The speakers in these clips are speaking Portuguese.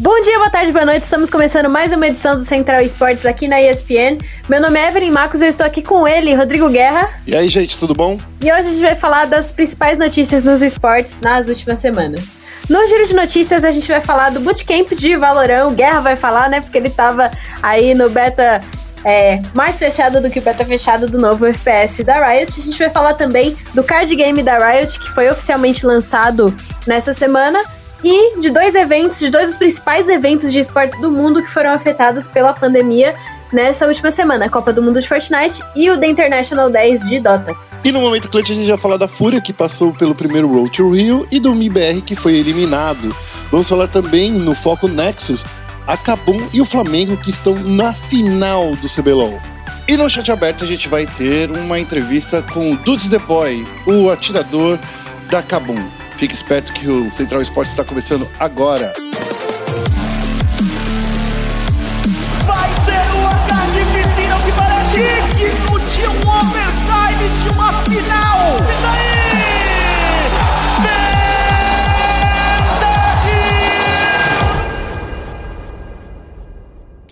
Bom dia, boa tarde, boa noite. Estamos começando mais uma edição do Central Esportes aqui na ESPN. Meu nome é Evelyn Marcos e eu estou aqui com ele, Rodrigo Guerra. E aí, gente, tudo bom? E hoje a gente vai falar das principais notícias nos esportes nas últimas semanas. No giro de notícias, a gente vai falar do bootcamp de Valorant. O Guerra vai falar, né? Porque ele estava aí no beta é, mais fechado do que o beta fechado do novo FPS da Riot. A gente vai falar também do card game da Riot, que foi oficialmente lançado nessa semana e de dois eventos, de dois dos principais eventos de esportes do mundo que foram afetados pela pandemia nessa última semana, a Copa do Mundo de Fortnite e o The International 10 de Dota. E no momento clutch a gente vai falar da Fúria, que passou pelo primeiro Road to Rio, e do MIBR, que foi eliminado. Vamos falar também no Foco Nexus, a Cabum e o Flamengo, que estão na final do CBLOL. E no chat aberto a gente vai ter uma entrevista com o Dudes The Boy, o atirador da Cabum. Fique esperto que o Central Esportes está começando agora. Vai ser uma tarde difícil que parece digno de um overtime de uma final. E daí?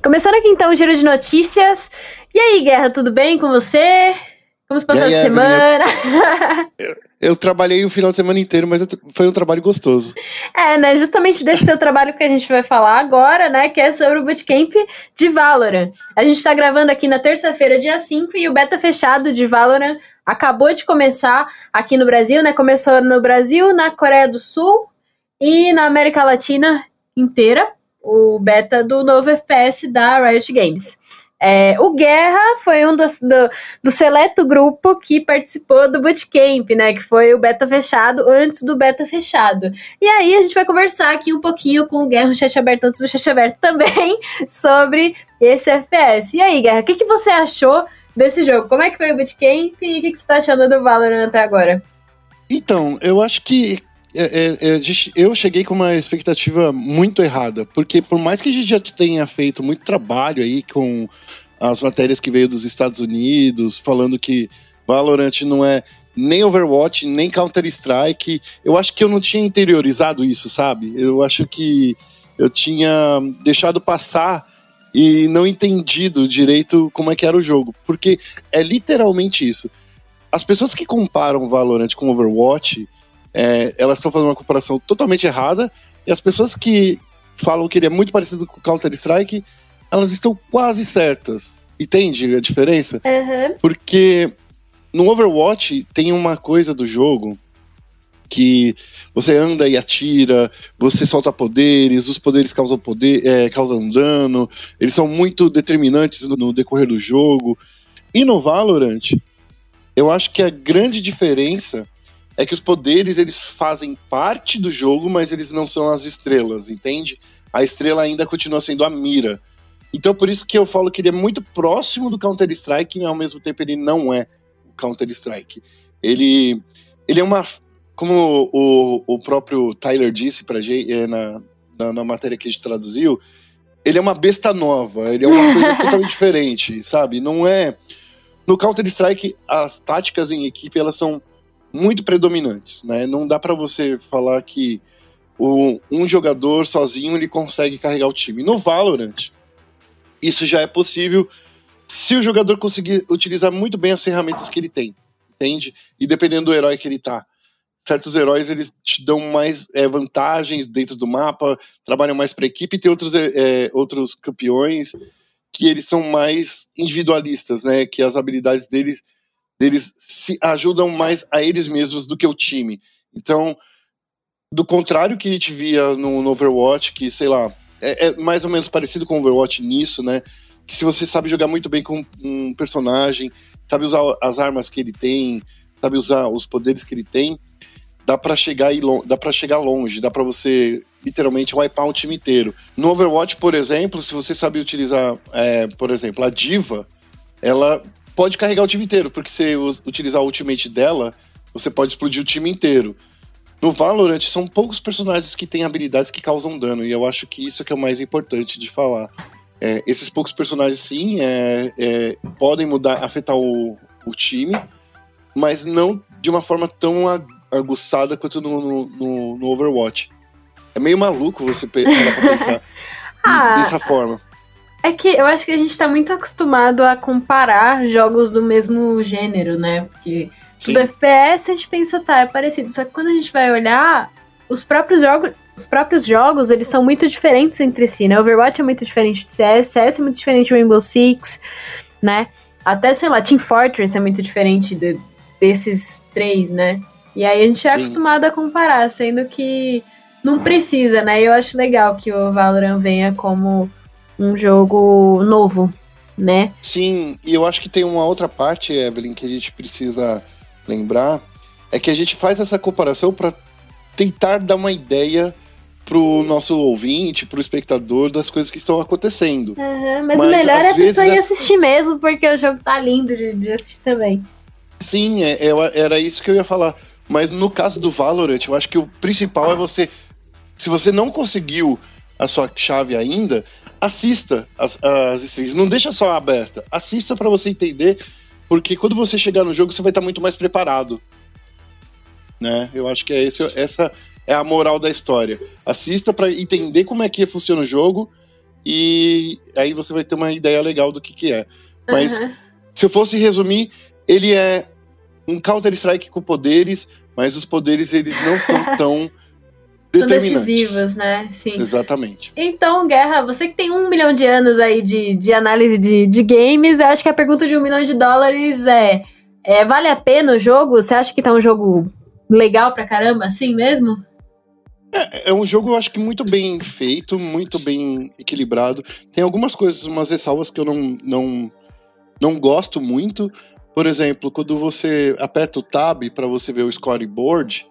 Começando aqui então o giro de notícias. E aí, Guerra, tudo bem com você? Como se passou a semana? Eu, eu, trabalhei o final de semana inteiro, mas foi um trabalho gostoso. É, né? Justamente desse seu trabalho que a gente vai falar agora, né? Que é sobre o bootcamp de Valorant. A gente tá gravando aqui na terça-feira, dia 5, e o beta fechado de Valorant acabou de começar aqui no Brasil, né? Começou no Brasil, na Coreia do Sul e na América Latina inteira. O beta do novo FPS da Riot Games. É, o Guerra foi um dos, do, do seleto grupo que participou do Bootcamp, né? Que foi o beta fechado antes do beta fechado. E aí a gente vai conversar aqui um pouquinho com o Guerra, o chat aberto antes do chat aberto também, sobre esse FPS. E aí, Guerra, o que, que você achou desse jogo? Como é que foi o Bootcamp e o que, que você tá achando do Valorant até agora? Então, eu acho que eu cheguei com uma expectativa muito errada, porque por mais que a gente já tenha feito muito trabalho aí com as matérias que veio dos Estados Unidos, falando que Valorant não é nem Overwatch, nem Counter-Strike, eu acho que eu não tinha interiorizado isso, sabe? Eu acho que eu tinha deixado passar e não entendido direito como é que era o jogo, porque é literalmente isso. As pessoas que comparam Valorant com Overwatch, é, elas estão fazendo uma comparação totalmente errada, e as pessoas que falam que ele é muito parecido com Counter-Strike, elas estão quase certas. Entende a diferença? Uhum. Porque no Overwatch tem uma coisa do jogo que você anda e atira, você solta poderes, os poderes causam poder, é, causam dano, eles são muito determinantes no, no decorrer do jogo. E no Valorant, eu acho que a grande diferença é que os poderes eles fazem parte do jogo, mas eles não são as estrelas, entende? A estrela ainda continua sendo a mira. Então por isso que eu falo que ele é muito próximo do Counter Strike, e ao mesmo tempo ele não é o Counter Strike. Ele, ele é uma, como o, o próprio Tyler disse para gente é, na, na, na matéria que a gente traduziu, ele é uma besta nova, ele é uma coisa totalmente diferente, sabe? Não é no Counter Strike as táticas em equipe elas são muito predominantes, né? Não dá para você falar que o, um jogador sozinho ele consegue carregar o time. No Valorant, isso já é possível se o jogador conseguir utilizar muito bem as ferramentas que ele tem, entende? E dependendo do herói que ele tá. Certos heróis eles te dão mais é, vantagens dentro do mapa, trabalham mais para equipe, e tem outros, é, é, outros campeões que eles são mais individualistas, né? Que as habilidades deles eles se ajudam mais a eles mesmos do que o time. Então, do contrário que a gente via no, no Overwatch, que, sei lá, é, é, mais ou menos parecido com o Overwatch nisso, né? Que se você sabe jogar muito bem com um personagem, sabe usar as armas que ele tem, sabe usar os poderes que ele tem, dá para chegar dá para chegar longe, dá para você literalmente wipear um time inteiro. No Overwatch, por exemplo, se você sabe utilizar, é, por exemplo, a diva, ela pode carregar o time inteiro, porque se utilizar o ultimate dela, você pode explodir o time inteiro. No Valorant, são poucos personagens que têm habilidades que causam dano, e eu acho que isso é que é o mais importante de falar. É, esses poucos personagens, sim, é, é, podem mudar, afetar o, o, time, mas não de uma forma tão aguçada quanto no, no, no Overwatch. É meio maluco você parar pra pensar Ah. dessa forma. É que eu acho que a gente tá muito acostumado a comparar jogos do mesmo gênero, né? Porque Sim. do FPS a gente pensa, tá, é parecido. Só que quando a gente vai olhar, os próprios jogos. Os próprios jogos, eles são muito diferentes entre si, né? Overwatch é muito diferente de CS, CS é muito diferente de Rainbow Six, né? Até, sei lá, Team Fortress é muito diferente de- desses três, né? E aí a gente é Sim. acostumado a comparar, sendo que não precisa, né? E eu acho legal que o Valorant venha como um jogo novo, né? Sim, e eu acho que tem uma outra parte, Evelyn, que a gente precisa lembrar, é que a gente faz essa comparação para tentar dar uma ideia pro nosso ouvinte, pro espectador das coisas que estão acontecendo. Aham, mas, Mas, o melhor é a pessoa ir assistir mesmo, porque o jogo tá lindo de, de assistir também. Sim, é- é- era isso que eu ia falar. Mas no caso do Valorant, eu acho que o principal é você. Se você não conseguiu a sua chave ainda, assista as, as streams. Não deixa só aberta. Assista para você entender, porque quando você chegar no jogo, você vai estar muito mais preparado. Né? Eu acho que é esse, essa é a moral da história. Assista para entender como é que funciona o jogo e aí você vai ter uma ideia legal do que, que é. Mas Aham. se eu fosse resumir, ele é um Counter-Strike com poderes, mas os poderes eles não são tão Decisivos, né? Sim. Exatamente. Então, Guerra, você que tem um milhão de anos aí de, de análise de, de games, eu acho que a pergunta de um milhão de dólares é, é: vale a pena o jogo? Você acha que tá um jogo legal pra caramba, assim mesmo? É, é um jogo, eu acho que muito bem feito, muito bem equilibrado. Tem algumas coisas, umas ressalvas que eu não, não, não gosto muito. Por exemplo, quando você aperta o tab para você ver o scoreboard,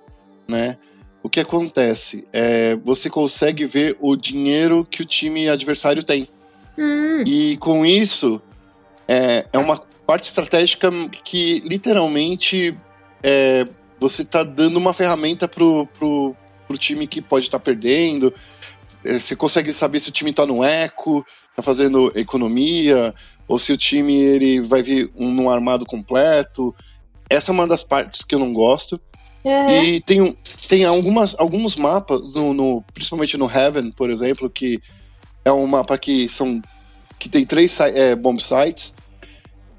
né? O que acontece? É, você consegue ver o dinheiro que o time adversário tem. Hum, E com isso, é, é uma parte estratégica que literalmente é, você está dando uma ferramenta pro, pro, pro time que pode estar perdendo. É, você consegue saber se o time está no eco, está fazendo economia, ou se o time ele vai vir um, num armado completo. Essa é uma das partes que eu não gosto. É. E tem, tem algumas, alguns mapas, no, no- principalmente no Heaven, por exemplo, que é um mapa que são que tem três é, bomb sites.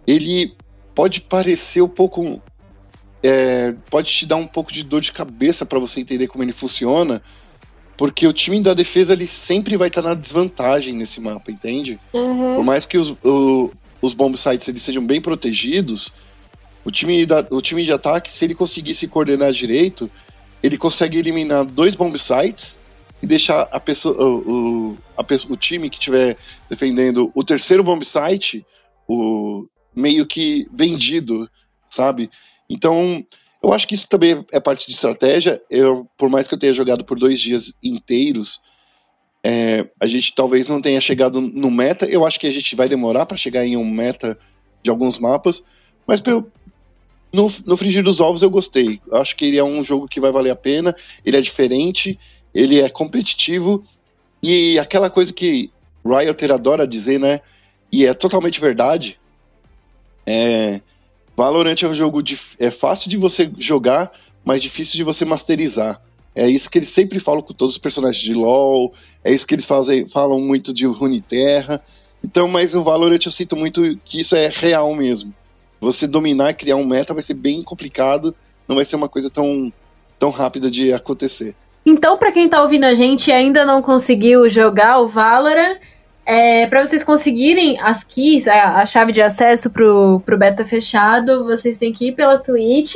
Ele pode parecer um pouco. é, pode te dar um pouco de dor de cabeça para você entender como ele funciona, porque o time da defesa ele sempre vai estar na desvantagem nesse mapa, entende? Uhum. Por mais que os, o- os bomb sites eles sejam bem protegidos, o time, da- o time de ataque, se ele conseguir se coordenar direito, ele consegue eliminar dois bomb sites e deixar a pessoa, o, a o time que estiver defendendo o terceiro bomb site o, meio que vendido, sabe? Então, eu acho que isso também é parte de estratégia. Eu, por mais que eu tenha jogado por dois dias inteiros, é, a gente talvez não tenha chegado no meta. Eu acho que a gente vai demorar para chegar em um meta de alguns mapas, mas pelo, no, no frigir dos ovos eu gostei. Acho que ele é um jogo que vai valer a pena. Ele é diferente, ele é competitivo e aquela coisa que Riot adora dizer, né? E é totalmente verdade. É, Valorant é um jogo dif- é fácil de você jogar, mas difícil de você masterizar. É isso que eles sempre falam com todos os personagens de LoL, é isso que eles fazem, falam muito de Runeterra. Então, mas no Valorant eu sinto muito que isso é real mesmo. Você dominar e criar um meta vai ser bem complicado, não vai ser uma coisa tão, tão rápida de acontecer. Então, pra quem tá ouvindo a gente e ainda não conseguiu jogar o Valorant, é, para vocês conseguirem as keys, a, a chave de acesso pro, pro beta fechado, vocês têm que ir pela Twitch,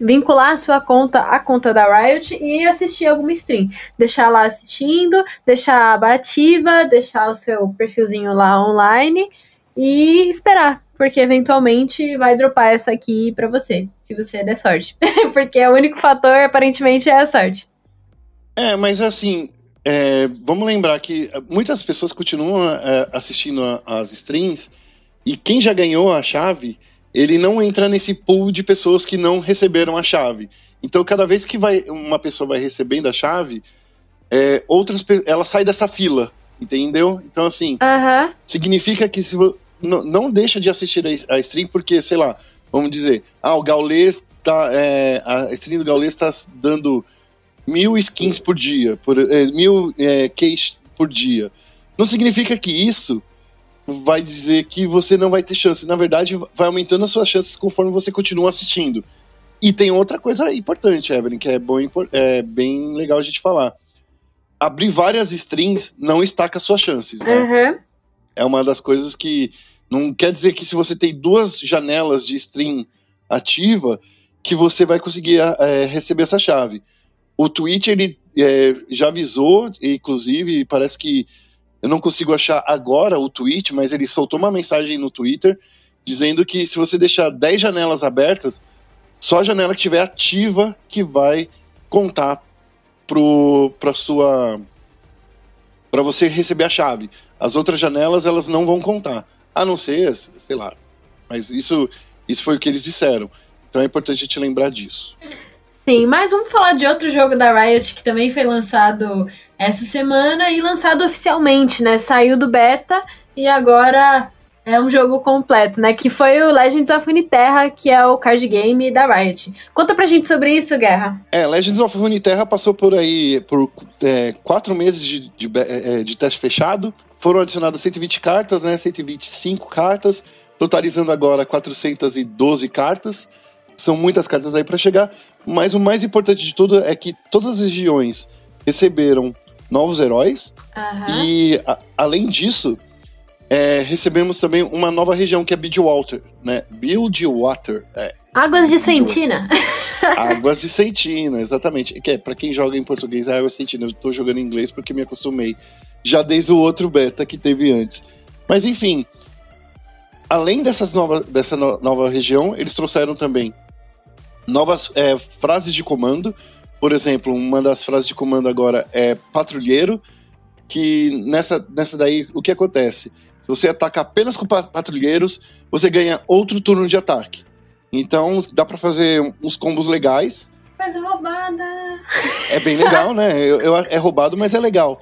vincular a sua conta à conta da Riot e assistir alguma stream. Deixar lá assistindo, deixar a aba ativa, deixar o seu perfilzinho lá online e esperar, porque eventualmente vai dropar essa aqui pra você, se você der sorte. porque o único fator, aparentemente, é a sorte. É, mas assim, é, vamos lembrar que muitas pessoas continuam é, assistindo a- as streams e quem já ganhou a chave, ele não entra nesse pool de pessoas que não receberam a chave. Então, cada vez que vai, uma pessoa vai recebendo a chave, é, outras ela sai dessa fila, entendeu? Então, assim, Aham. significa que se não, deixa de assistir a, a stream porque, sei lá, vamos dizer, ah, o Gaulês tá. é, a stream do Gaulês tá dando mil skins por dia, por, é, mil é, keys por dia. Não significa que isso vai dizer que você não vai ter chance. Na verdade, vai aumentando as suas chances conforme você continua assistindo. E tem outra coisa importante, Evelyn, que é, bom, é bem legal a gente falar. Abrir várias strings não estaca suas chances. Né? Uhum. É uma das coisas que. Não quer dizer que se você tem duas janelas de string ativa, que você vai conseguir é, receber essa chave. O Twitch ele é, já avisou, inclusive, parece que eu não consigo achar agora o tweet, mas ele soltou uma mensagem no Twitter dizendo que se você deixar 10 janelas abertas, só a janela que estiver ativa que vai contar para sua para você receber a chave. As outras janelas elas não vão contar, a não ser, sei lá. Mas isso isso foi o que eles disseram. Então é importante te lembrar disso. Sim, mas vamos falar de outro jogo da Riot que também foi lançado essa semana e lançado oficialmente, né? Saiu do beta e agora é um jogo completo, né? Que foi o Legends of Runeterra, que é o card game da Riot. Conta pra gente sobre isso, Guerra. É, Legends of Runeterra passou por aí por é, quatro meses de, de, é, de, teste fechado. Foram adicionadas 120 cartas, né? 125 cartas, totalizando agora 412 cartas. São muitas cartas aí para chegar, mas o mais importante de tudo é que todas as regiões receberam novos heróis uhum. e a, além disso é, recebemos também uma nova região que é Bidwater, né? Bidwater. É, Águas de Sentina. Águas de Sentina, exatamente. Que é, para quem joga em português, é Águas de Sentina. Eu tô jogando em inglês porque me acostumei já desde o outro beta que teve antes. Mas enfim, além dessas nova, dessa no, nova região, eles trouxeram também novas é, frases de comando. Por exemplo, uma das frases de comando agora é patrulheiro, que nessa, nessa daí o que acontece? Você ataca apenas com patrulheiros, você ganha outro turno de ataque. Então dá para fazer uns combos legais. Mas é roubada. É bem legal, né? Eu, eu, é roubado, mas é legal.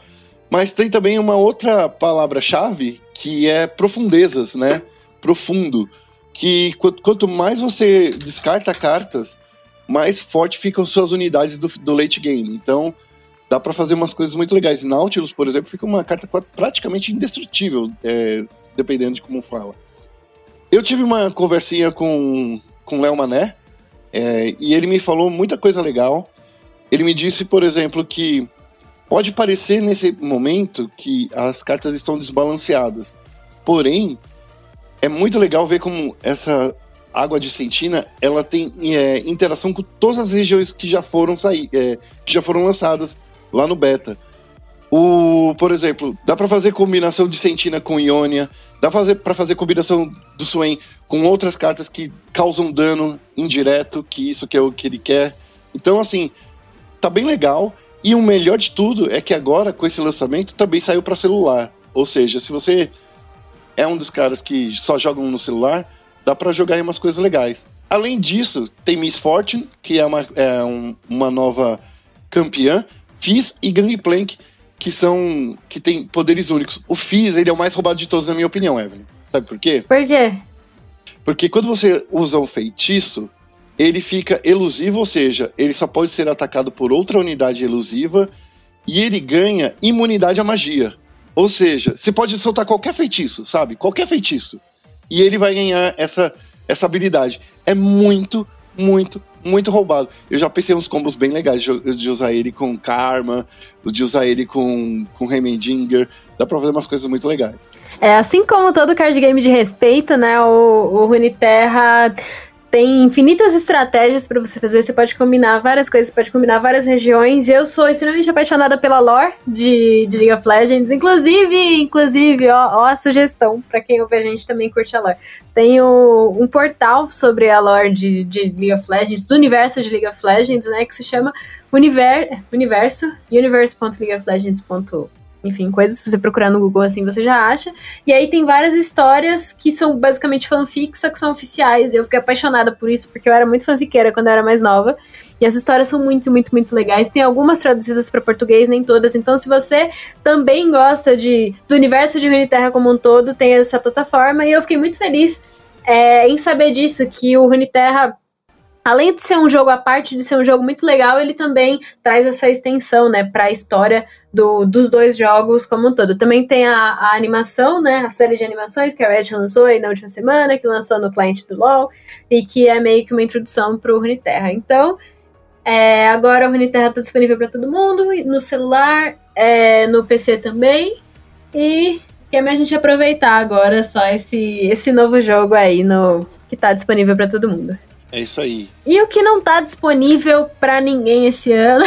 Mas tem também uma outra palavra-chave que é profundezas, né? Profundo que quanto mais você descarta cartas, mais forte ficam suas unidades do, do late game. Então, dá para fazer umas coisas muito legais. Nautilus, por exemplo, fica uma carta praticamente indestrutível, é, dependendo de como fala. Eu tive uma conversinha com com Léo Mané é, e ele me falou muita coisa legal. Ele me disse, por exemplo, que pode parecer nesse momento que as cartas estão desbalanceadas, porém é muito legal ver como essa água de Sentina ela tem é, interação com todas as regiões que já foram sair, é, que já foram lançadas lá no beta. O, por exemplo, dá para fazer combinação de Sentina com Ionia, dá fazer para fazer combinação do Swain com outras cartas que causam dano indireto, que isso que é o que ele quer. Então, assim, tá bem legal. E o melhor de tudo é que agora, com esse lançamento, também saiu para celular. Ou seja, se você é um dos caras que só jogam no celular, dá para jogar aí umas coisas legais. Além disso, tem Miss Fortune, que é uma, é um, uma nova campeã, Fizz e Gangplank, que são que tem poderes únicos. O Fizz, ele é o mais roubado de todos, na minha opinião, Evelyn. Sabe por quê? Por quê? Porque quando você usa um feitiço, ele fica elusivo, ou seja, ele só pode ser atacado por outra unidade elusiva e ele ganha imunidade à magia. Ou seja, você pode soltar qualquer feitiço, sabe? Qualquer feitiço. E ele vai ganhar essa, essa habilidade. É muito, muito, muito roubado. Eu já pensei uns combos bem legais de, de usar ele com Karma, de usar ele com, com Heimendinger. Dá pra fazer umas coisas muito legais. É, assim como todo card game de respeito, né? O, o Runeterra tem infinitas estratégias para você fazer. Você pode combinar várias coisas, pode combinar várias regiões. Eu sou extremamente apaixonada pela lore de, de League of Legends. Inclusive, inclusive, ó, ó a sugestão para quem ouve a gente também curte a lore. Tem o, um portal sobre a lore de, de League of Legends, do universo de League of Legends, né? Que se chama Univer, Universo, universe.leagueoflegends.com enfim, coisas que você procurar no Google assim você já acha. E aí tem várias histórias que são basicamente fanfics, só que são oficiais. Eu fiquei apaixonada por isso, porque eu era muito fanfiqueira quando eu era mais nova. E as histórias são muito, muito, muito legais. Tem algumas traduzidas para português, nem todas. Então, se você também gosta de, do universo de Runeterra como um todo, tem essa plataforma. E eu fiquei muito feliz é, em saber disso, que o Runeterra além de ser um jogo à parte, de ser um jogo muito legal, ele também traz essa extensão, né, para a história do, dos dois jogos como um todo. Também tem a, a, animação, né, a série de animações que a Red lançou aí na última semana, que lançou no cliente do LoL, e que é meio que uma introdução para o Runeterra. Então, é, agora o Runeterra está disponível para todo mundo, no celular, é, no PC também, e que a gente aproveitar agora só esse, esse novo jogo aí no, que está disponível para todo mundo. É isso aí. E o que não tá disponível para ninguém esse ano,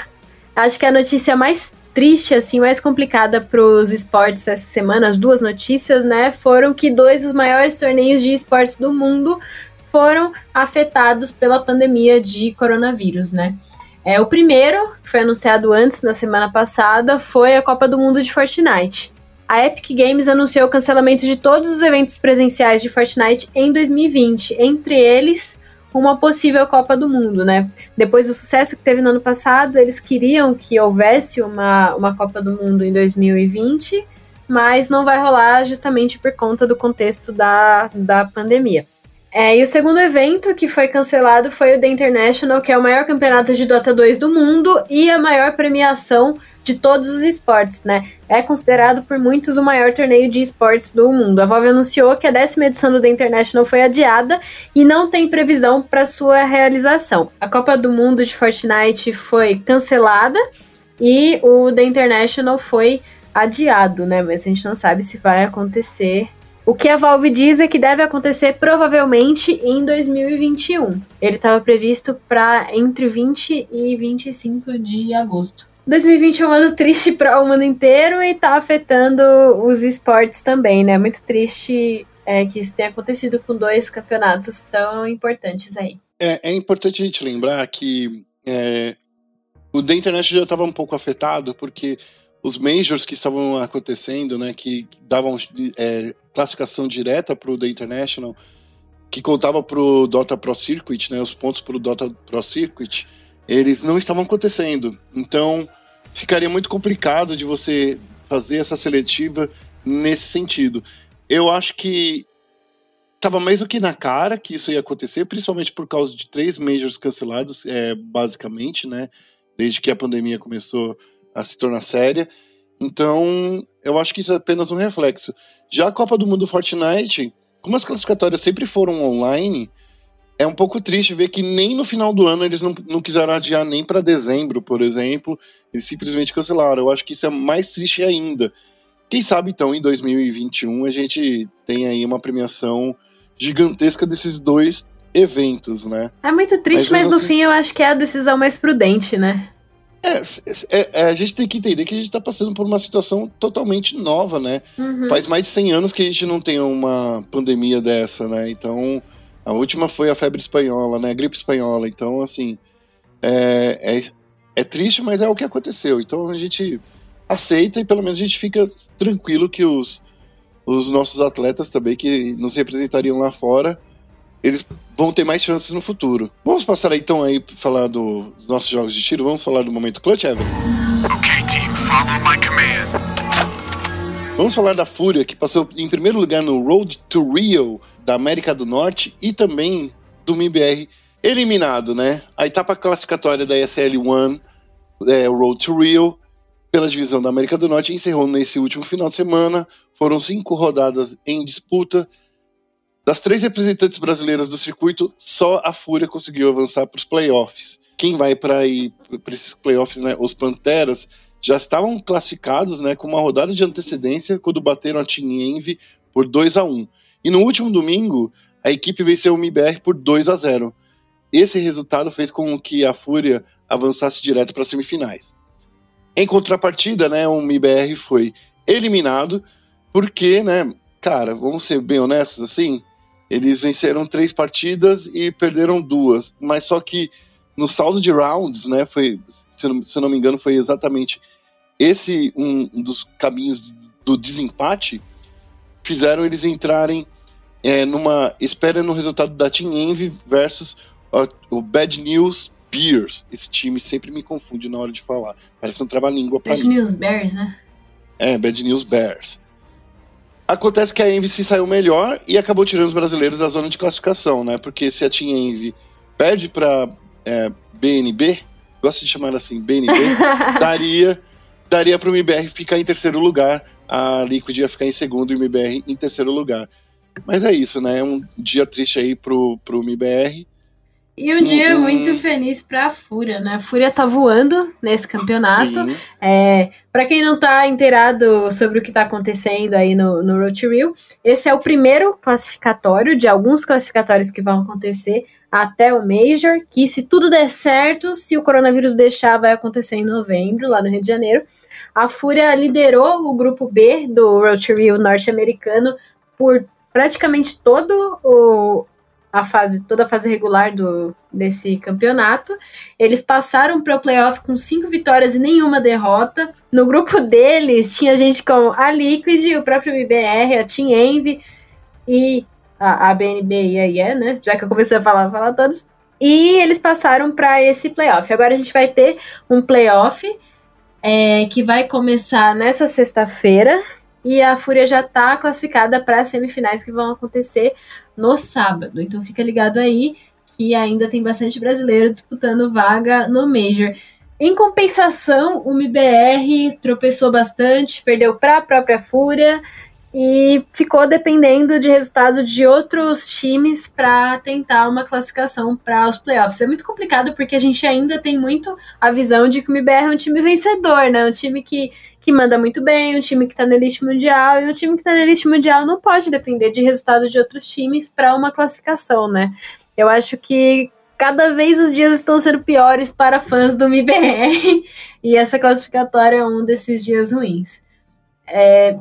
acho que a notícia mais triste, assim, mais complicada pros esportes essa semana, as duas notícias, né, foram que dois dos maiores torneios de esportes do mundo foram afetados pela pandemia de coronavírus, né. É, o primeiro, que foi anunciado antes, na semana passada, foi a Copa do Mundo de Fortnite. A Epic Games anunciou o cancelamento de todos os eventos presenciais de Fortnite em 2020, entre eles uma possível Copa do Mundo, né? Depois do sucesso que teve no ano passado, eles queriam que houvesse uma, uma Copa do Mundo em 2020, mas não vai rolar justamente por conta do contexto da, da pandemia. É, e o segundo evento que foi cancelado foi o The International, que é o maior campeonato de Dota 2 do mundo e a maior premiação de todos os esportes, né? É considerado por muitos o maior torneio de esportes do mundo. A Valve anunciou que a décima edição do The International foi adiada e não tem previsão para sua realização. A Copa do Mundo de Fortnite foi cancelada e o The International foi adiado, né? Mas a gente não sabe se vai acontecer o que a Valve diz é que deve acontecer provavelmente em 2021. Ele estava previsto para entre 20 e 25 de agosto. 2020 é um ano triste para o mundo inteiro e tá afetando os esportes também, né? Muito triste é, que isso tenha acontecido com dois campeonatos tão importantes aí. É, é importante a gente lembrar que é, o The Internet já estava um pouco afetado, porque os majors que estavam acontecendo, né, que davam é, classificação direta para o The International, que contava para o Dota Pro Circuit, né, os pontos para o Dota Pro Circuit, eles não estavam acontecendo. Então, ficaria muito complicado de você fazer essa seletiva nesse sentido. Eu acho que estava mais do que na cara que isso ia acontecer, principalmente por causa de três majors cancelados, é, basicamente, né? Desde que a pandemia começou a se tornar séria. Então, eu acho que isso é apenas um reflexo. Já a Copa do Mundo Fortnite, como as classificatórias sempre foram online, é um pouco triste ver que nem no final do ano eles não, não quiseram adiar nem para dezembro, por exemplo. Eles simplesmente cancelaram. Eu acho que isso é mais triste ainda. Quem sabe então em 2021 a gente tem aí uma premiação gigantesca desses dois eventos, né? É muito triste, mas, mas no assim... fim eu acho que é a decisão mais prudente, né? É, é, é, a gente tem que entender que a gente está passando por uma situação totalmente nova, né? Uhum. Faz mais de 100 anos que a gente não tem uma pandemia dessa, né? Então, a última foi a febre espanhola, né? A gripe espanhola. Então, assim, é, é, é, triste, mas é o que aconteceu. Então a gente aceita e pelo menos a gente fica tranquilo que os, os nossos atletas também, que nos representariam lá fora, eles vão ter mais chances no futuro. Vamos passar aí, então aí falar do, dos nossos jogos de tiro. Vamos falar do momento clutch, Evan? Ok, team, follow my command. Vamos falar da Fúria, que passou em primeiro lugar no Road to Rio da América do Norte e também do MIBR eliminado, né? A etapa classificatória da ESL One, é, Road to Rio, pela divisão da América do Norte, encerrou nesse último final de semana. Foram cinco rodadas em disputa. Das três representantes brasileiras do circuito, só a Fúria conseguiu avançar para os playoffs. Quem vai para esses playoffs, né? Os Panteras já estavam classificados né, com uma rodada de antecedência quando bateram a Team Envy por 2 a 1 E no último domingo, a equipe venceu o MIBR por 2 a 0 Esse resultado fez com que a Fúria avançasse direto para as semifinais. Em contrapartida, né, o MIBR foi eliminado porque, né, cara, vamos ser bem honestos assim, eles venceram três partidas e perderam duas, mas só que no saldo de rounds, né, foi, se eu, se eu não me engano, foi exatamente esse um dos caminhos do desempate, fizeram eles entrarem é, numa espera no resultado da Team Envy versus uh, o Bad News Bears. Esse time sempre me confunde na hora de falar. Parece um trava-língua pra Bad mim. News Bears, né? É, Bad News Bears. Acontece que a Envy se saiu melhor e acabou tirando os brasileiros da zona de classificação, né? Porque se a Team Envy perde para é, BNB, gosto de chamar assim, BNB, daria daria para o MBR ficar em terceiro lugar, a Liquid ia ficar em segundo e o MBR em terceiro lugar. Mas é isso, né? É um dia triste aí pro, pro MBR. E um dia uhum. muito feliz para a Fúria, né? A Fúria tá voando nesse campeonato. É, para quem não tá inteirado sobre o que tá acontecendo aí no, no Road to Rio, esse é o primeiro classificatório de alguns classificatórios que vão acontecer até o Major, que se tudo der certo, se o coronavírus deixar, vai acontecer em novembro, lá no Rio de Janeiro. A Fúria liderou o grupo B do Road to Rio norte-americano por praticamente todo o, a fase, toda a fase regular do, desse campeonato. Eles passaram para o playoff com cinco vitórias e nenhuma derrota. No grupo deles tinha gente como a Liquid, o próprio MBR, a Team Envy e a, a BNB e a IE, né? Já que eu comecei a falar, falar todos. E eles passaram para esse playoff. Agora a gente vai ter um playoff é, que vai começar nessa sexta-feira e a Fúria já está classificada para as semifinais que vão acontecer no sábado. Então fica ligado aí que ainda tem bastante brasileiro disputando vaga no Major. Em compensação, o MBR tropeçou bastante, perdeu para a própria Fúria e ficou dependendo de resultados de outros times para tentar uma classificação para os playoffs. É muito complicado porque a gente ainda tem muito a visão de que o MBR é um time vencedor, né? Um time que, que manda muito bem, um time que está na elite mundial, e um time que está na elite mundial não pode depender de resultados de outros times para uma classificação, né? Eu acho que cada vez os dias estão sendo piores para fãs do MBR e essa classificatória é um desses dias ruins. É,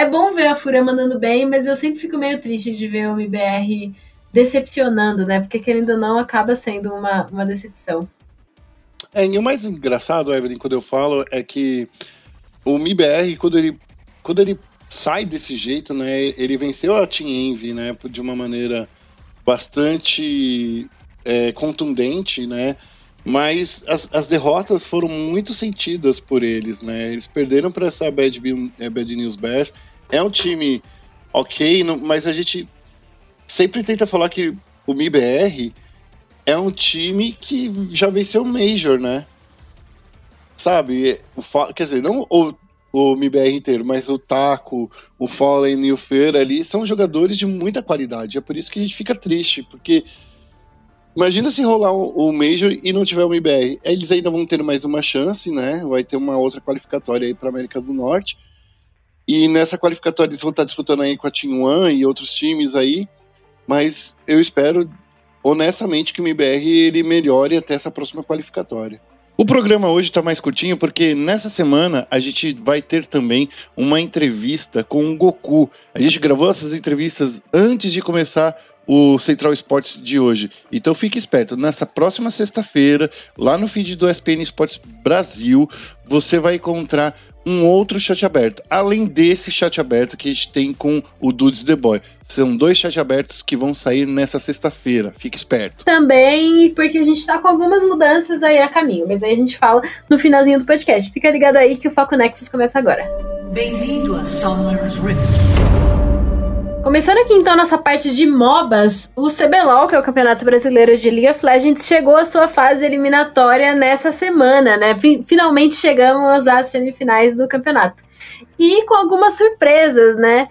é bom ver a Fúria mandando bem, mas eu sempre fico meio triste de ver o MBR decepcionando, né? Porque querendo ou não, acaba sendo uma, uma decepção. É, e o mais engraçado, Evelyn, quando eu falo, é que o MBR, quando ele, quando ele sai desse jeito, né? Ele venceu a Team Envy, né? De uma maneira bastante é, contundente, né? Mas as, as, derrotas foram muito sentidas por eles, né? Eles perderam para essa Bad, é, Bad News Bears. É um time ok, mas a gente sempre tenta falar que o MIBR é um time que já venceu o Major, né? Sabe? O, quer dizer, não o, o MIBR inteiro, mas o Taco, o Fallen e o Fer ali são jogadores de muita qualidade. É por isso que a gente fica triste, porque Imagina se rolar o, Major e não tiver o IBR. Eles ainda vão ter mais uma chance, né? Vai ter uma outra qualificatória aí para América do Norte. E nessa qualificatória eles vão estar disputando aí com a Team One e outros times aí. Mas eu espero honestamente que o MBR ele melhore até essa próxima qualificatória. O programa hoje está mais curtinho porque nessa semana a gente vai ter também uma entrevista com o Goku. A gente gravou essas entrevistas antes de começar o Central Esportes de hoje. Então fique esperto, nessa próxima sexta-feira, lá no feed do SPN Esportes Brasil, você vai encontrar um outro chat aberto, além desse chat aberto que a gente tem com o Dudes The Boy. São dois chats abertos que vão sair nessa sexta-feira. Fique esperto. Também porque a gente tá com algumas mudanças aí a caminho, mas aí a gente fala no finalzinho do podcast. Fica ligado aí que o Foco Nexus começa agora. Bem-vindo a Summer's Rift. Começando aqui então nossa parte de MOBAs, o CBLOL, que é o Campeonato Brasileiro de League of Legends, chegou à sua fase eliminatória nessa semana, né? Finalmente chegamos às semifinais do campeonato. E com algumas surpresas, né?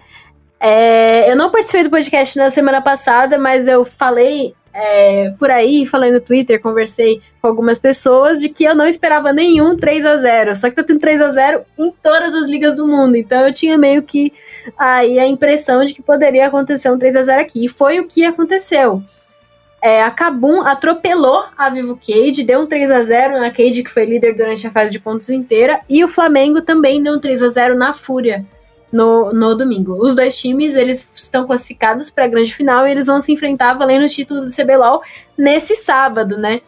É, eu não participei do podcast na semana passada, mas eu falei é, por aí, falei no Twitter, conversei com algumas pessoas de que eu não esperava nenhum 3 a 0 Só que tá tendo 3 a 0 em todas as ligas do mundo. Então eu tinha meio que aí a impressão de que poderia acontecer um 3 a 0 aqui. E foi o que aconteceu. É, a Kabum atropelou a Vivo Cade, deu um 3 a 0 na Cade, que foi líder durante a fase de pontos inteira, e o Flamengo também deu um 3 a 0 na Fúria no, no domingo. Os dois times eles estão classificados para a grande final e eles vão se enfrentar valendo o título do CBLOL nesse sábado, né?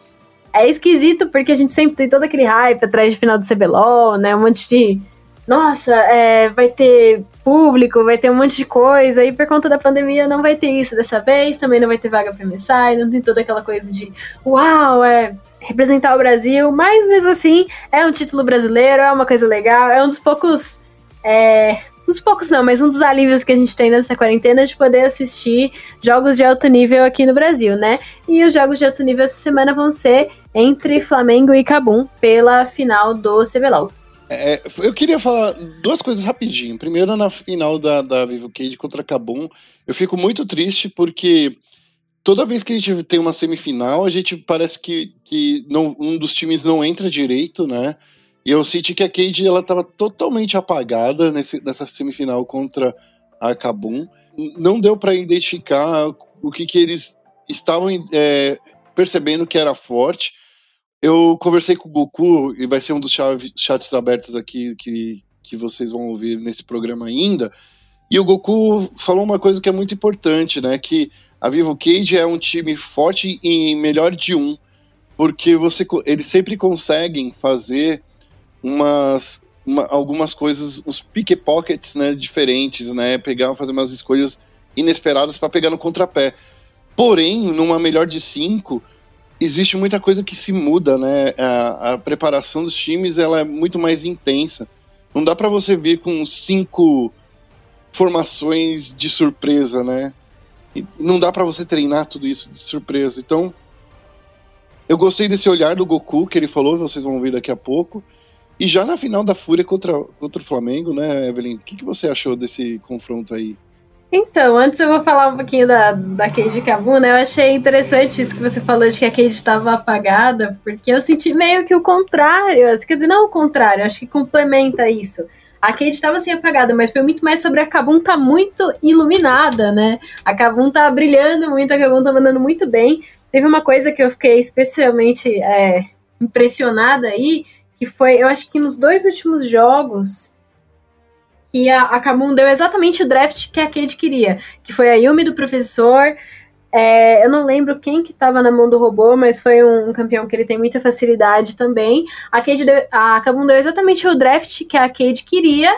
É esquisito porque a gente sempre tem todo aquele hype atrás de final do CBLOL, né? Um monte de. Nossa, é, vai ter público, vai ter um monte de coisa, e por conta da pandemia não vai ter isso dessa vez, também não vai ter vaga para MSI, não tem toda aquela coisa de uau, é representar o Brasil, mas mesmo assim é um título brasileiro, é uma coisa legal, é um dos poucos é, uns poucos não, mas um dos alívios que a gente tem nessa quarentena é de poder assistir jogos de alto nível aqui no Brasil, né? E os jogos de alto nível essa semana vão ser entre Flamengo e Cabum pela final do CBLOL. É, eu queria falar duas coisas rapidinho. Primeiro, na final da, da Vivo Cage contra Cabum, eu fico muito triste porque toda vez que a gente tem uma semifinal, a gente parece que, que não, um dos times não entra direito, né? E eu senti que a Cade ela estava totalmente apagada nesse, nessa semifinal contra a Kabum. Não deu para identificar o que, que eles estavam é, percebendo que era forte. Eu conversei com o Goku, e vai ser um dos chats abertos aqui que, que vocês vão ouvir nesse programa ainda. E o Goku falou uma coisa que é muito importante, né? Que a Vivo Cage é um time forte em melhor de um, porque você, eles sempre conseguem fazer umas, uma, algumas coisas, uns pickpockets, né, diferentes, né, pegar, fazer umas escolhas inesperadas para pegar no contrapé. Porém, numa melhor de cinco, existe muita coisa que se muda, né? A, a preparação dos times ela é muito mais intensa. Não dá para você vir com cinco formações de surpresa, né? E não dá para você treinar tudo isso de surpresa. Então, eu gostei desse olhar do Goku que ele falou, vocês vão ver daqui a pouco. E já na final da Fúria contra, contra o Flamengo, né, Evelyn? O que, que você achou desse confronto aí? Então, antes eu vou falar um pouquinho da, da Cade Cabu, né? Eu achei interessante isso que você falou de que a Cade estava apagada, porque eu senti meio que o contrário. Assim, quer dizer, não o contrário, acho que complementa isso. A Cade estava assim apagada, mas foi muito mais sobre a Kabum tá muito iluminada, né? A Kabum tá brilhando muito, a Kabum tá mandando muito bem. Teve uma coisa que eu fiquei especialmente é, impressionada aí, que foi, eu acho que nos dois últimos jogos, que a, a Kabum deu exatamente o draft que a Cade queria, que foi a Yumi do professor. É, eu não lembro quem que estava na mão do robô, mas foi um, um, campeão que ele tem muita facilidade também. A Cade deu, a Kabum deu exatamente o draft que a Cade queria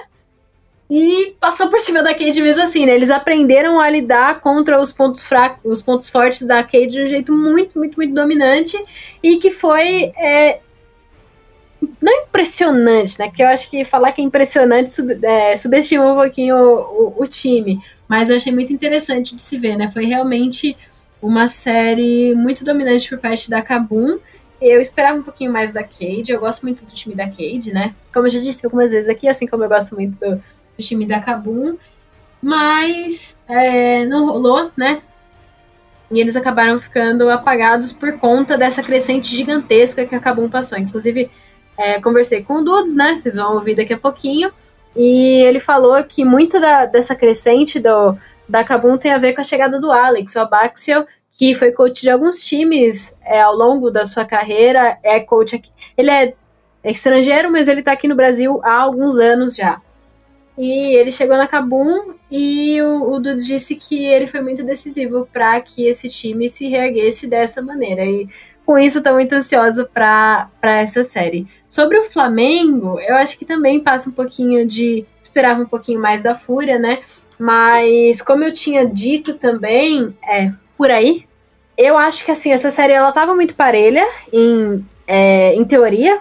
e passou por cima da Cade mesmo assim, né? Eles aprenderam a lidar contra os pontos fracos, os pontos fortes da Cade de um jeito muito, muito, muito dominante e que foi é, não impressionante, né? Que eu acho que falar que é impressionante sub, é, subestima um pouquinho o, o, o, time. Mas eu achei muito interessante de se ver, né? Foi realmente uma série muito dominante por parte da Kabum. Eu esperava um pouquinho mais da Cade. Eu gosto muito do time da Cade, né? Como eu já disse algumas vezes aqui, assim como eu gosto muito do, do time da Kabum. Mas é, não rolou, né? E eles acabaram ficando apagados por conta dessa crescente gigantesca que a Kabum passou. Inclusive, é, conversei com o Dudes, né? Vocês vão ouvir daqui a pouquinho. E ele falou que muito da, dessa crescente do, da Kabum tem a ver com a chegada do Alex, o Abaxial, que foi coach de alguns times é, ao longo da sua carreira. É coach aqui. Ele é estrangeiro, mas ele está aqui no Brasil há alguns anos já. E ele chegou na Kabum e o, o disse que ele foi muito decisivo para que esse time se reerguesse dessa maneira. E com isso, estou muito ansiosa para essa série. Sobre o Flamengo, eu acho que também passa um pouquinho de. Esperava um pouquinho mais da Fúria, né? Mas, como eu tinha dito também, é, por aí, eu acho que assim, essa série ela tava muito parelha, em, é, em teoria,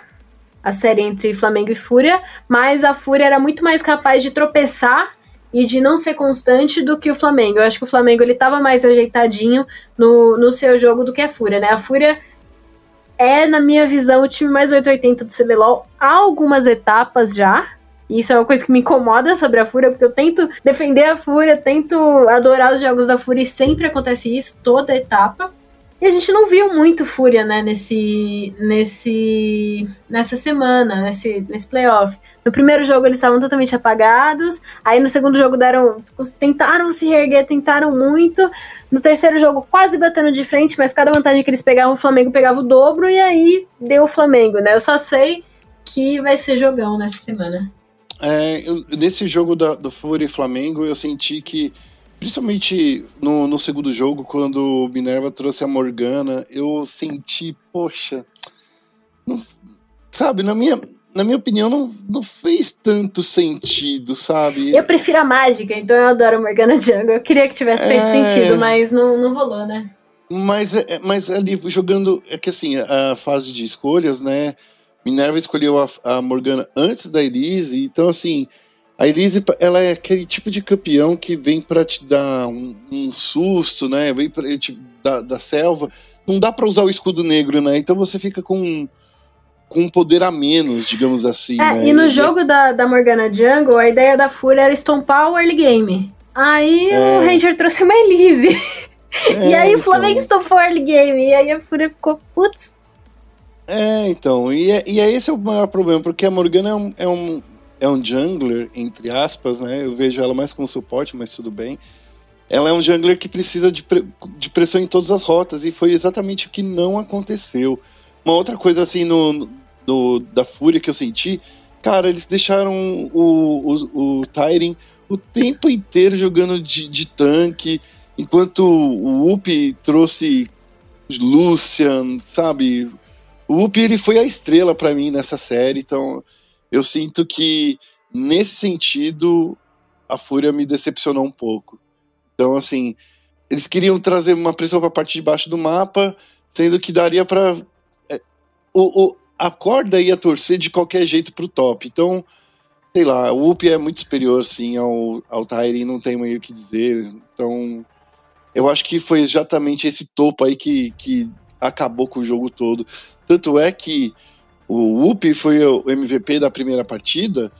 a série entre Flamengo e Fúria, mas a Fúria era muito mais capaz de tropeçar e de não ser constante do que o Flamengo. Eu acho que o Flamengo ele tava mais ajeitadinho no, no seu jogo do que a Fúria, né? A Fúria é, na minha visão, o time mais 880 do CBLOL há algumas etapas já. E isso é uma coisa que me incomoda sobre a Fúria, porque eu tento defender a Fúria, tento adorar os jogos da Fúria e sempre acontece isso, toda etapa. E a gente não viu muito Fúria, né, nesse, nesse, nessa semana, nesse, nesse playoff. No primeiro jogo eles estavam totalmente apagados, aí no segundo jogo deram, tentaram se reerguer, tentaram muito. No terceiro jogo quase batendo de frente, mas cada vantagem que eles pegavam, o Flamengo pegava o dobro e aí deu o Flamengo, né? Eu só sei que vai ser jogão nessa semana. É, eu, nesse jogo da, do Fúria e Flamengo, eu senti que Principalmente no, no segundo jogo, quando o Minerva trouxe a Morgana, eu senti, poxa. Não, sabe, na minha, na minha opinião, não, não fez tanto sentido, sabe? Eu prefiro a mágica, então eu adoro a Morgana Jungle. Eu queria que tivesse feito é... sentido, mas não, não rolou, né? Mas, é, é, mas ali, jogando. É que assim, a fase de escolhas, né? Minerva escolheu a, a Morgana antes da Elise, então assim A Elise, ela é aquele tipo de campeão que vem para te dar um, um, susto, né? Vem pra, te, da, da selva. Não dá para usar o escudo negro, né? Então você fica com com um poder a menos, digamos assim. É, né? e no jogo da, da Morgana Jungle, a ideia da Fúria era estompar o early game. Aí é. o Ranger trouxe uma Elise. É, e aí então... o Flamengo estompou o early game. E aí a Fúria ficou, putz. É, então. E, é, e é esse é o maior problema, porque a Morgana é um, é um, é um jungler, entre aspas, né? Eu vejo ela mais como suporte, mas tudo bem. Ela é um jungler que precisa de, pre de pressão em todas as rotas, e foi exatamente o que não aconteceu. Uma outra coisa, assim, no, no da Fúria que eu senti, cara, eles deixaram o, o, o Tyren o tempo inteiro jogando de, de tanque, enquanto o Up trouxe Lucian, sabe? O Up ele foi a estrela para mim nessa série, então eu sinto que nesse sentido a Fúria me decepcionou um pouco. Então assim, eles queriam trazer uma pressão para a parte de baixo do mapa, sendo que daria para é, o, o, a corda ia torcer de qualquer jeito pro top. Então, sei lá, o Up é muito superior, sim, ao, ao Tyrion, não tem meio o que dizer. Então, eu acho que foi exatamente esse topo aí que, que acabou com o jogo todo. Tanto é que o Up foi o MVP da primeira partida,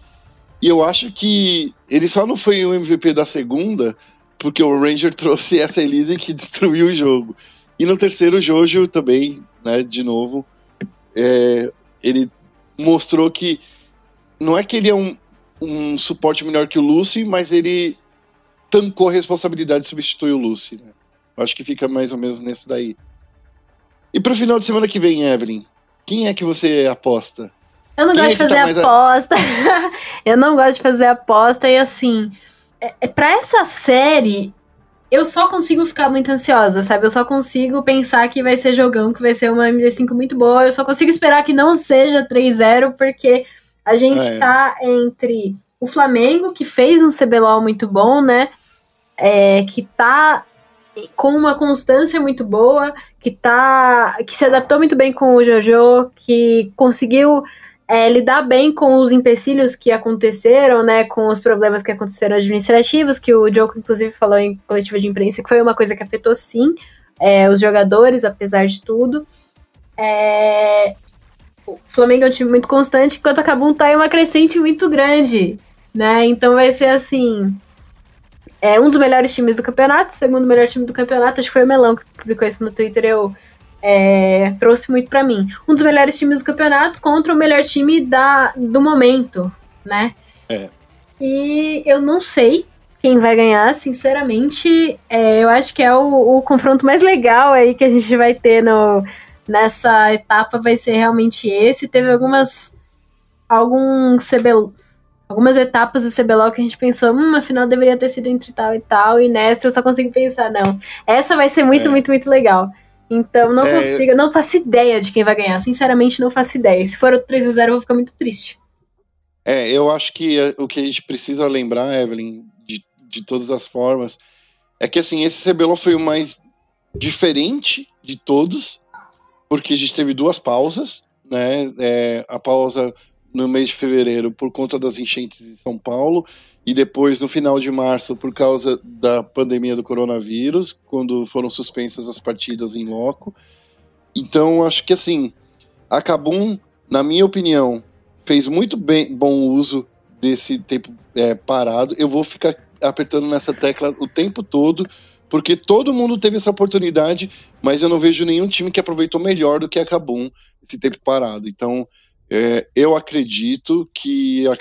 e eu acho que ele só não foi o MVP da segunda, porque o Ranger trouxe essa Elise que destruiu o jogo. E no terceiro, Jojo também, né, de novo, é, ele mostrou que não é que ele é um, um suporte melhor que o Lucy, mas ele tancou a responsabilidade de substituir o Lucy. Né? Acho que fica mais ou menos nesse daí. E pro final de semana que vem, Evelyn, quem é que você aposta? Eu não quem gosto é de fazer tá aposta. A... eu não gosto de fazer aposta e assim. É, é, pra essa série, eu só consigo ficar muito ansiosa, sabe? Eu só consigo pensar que vai ser jogão, que vai ser uma MD5 muito boa. Eu só consigo esperar que não seja 3-0, porque a gente é. tá entre o Flamengo, que fez um CBLOL muito bom, né? É, que tá com uma constância muito boa, que tá. que se adaptou muito bem com o Jojo, que conseguiu é, lidar bem com os empecilhos que aconteceram, né, com os problemas que aconteceram administrativos, que o Joko, inclusive, falou em coletiva de imprensa, que foi uma coisa que afetou, sim, é, os jogadores, apesar de tudo. É, o Flamengo é um time muito constante, enquanto a Cabum tá em uma crescente muito grande, né, então vai ser assim... É um dos melhores times do campeonato, segundo melhor time do campeonato, acho que foi o Melão que publicou isso no Twitter, eu é, trouxe muito para mim. Um dos melhores times do campeonato contra o melhor time da, do momento, né? É. E eu não sei quem vai ganhar, sinceramente. É, eu acho que é o, o, confronto mais legal aí que a gente vai ter no, nessa etapa, vai ser realmente esse. Teve algumas. algum CBL, algumas etapas do CBLOL que a gente pensou, hum, afinal deveria ter sido entre tal e tal, e nessa eu só consigo pensar, não. Essa vai ser muito, é. muito, muito legal. Então não é... consigo, não faço ideia de quem vai ganhar. Sinceramente, não faço ideia. Se for o 3 a 0 eu vou ficar muito triste. É, eu acho que é, o que a gente precisa lembrar, Evelyn, de, de todas as formas, é que assim, esse CBLOL foi o mais diferente de todos, porque a gente teve duas pausas, né? É, a pausa no mês de fevereiro por conta das enchentes em São Paulo e depois no final de março por causa da pandemia do coronavírus, quando foram suspensas as partidas em loco. Então acho que assim, a Kabum, na minha opinião, fez muito bem, bom uso desse tempo é, parado. Eu vou ficar apertando nessa tecla o tempo todo, porque todo mundo teve essa oportunidade, mas eu não vejo nenhum time que aproveitou melhor do que a Kabum esse tempo parado. Então é, eu acredito que a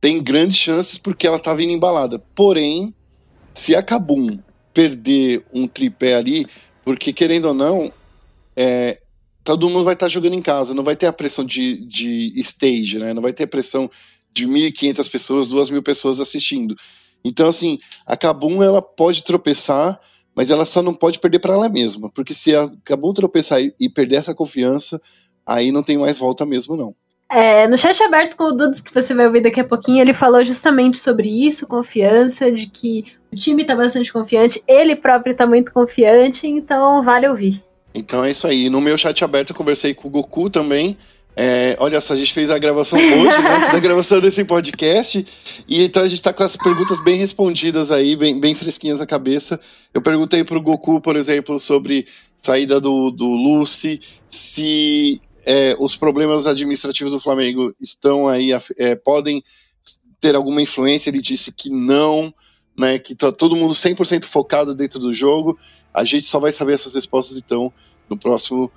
tem grandes chances porque ela tá vindo embalada. Porém, se a Kabum perder um tripé ali, porque querendo ou não, é, todo mundo vai estar tá jogando em casa, não vai ter a pressão de, de stage, né? Não vai ter a pressão de 1.500 pessoas, 2.000 pessoas assistindo. Então, assim, a Kabum ela pode tropeçar, mas ela só não pode perder para ela mesma, porque se a Kabum tropeçar e, e perder essa confiança, aí não tem mais volta mesmo, não. É, no chat aberto com o Dudes, que você vai ouvir daqui a pouquinho, ele falou justamente sobre isso, confiança, de que o time tá bastante confiante, ele próprio tá muito confiante, então vale ouvir. Então é isso aí. No meu chat aberto eu conversei com o Goku também, É, olha só, a gente fez a gravação hoje, né, antes da gravação desse podcast, e então a gente tá com as perguntas bem respondidas aí, bem, bem fresquinhas na cabeça. Eu perguntei pro Goku, por exemplo, sobre saída do, do Lucy, se é, os problemas administrativos do Flamengo estão aí, é, podem ter alguma influência, ele disse que não, né, que tá todo mundo 100% focado dentro do jogo. A gente só vai saber essas respostas então no próximo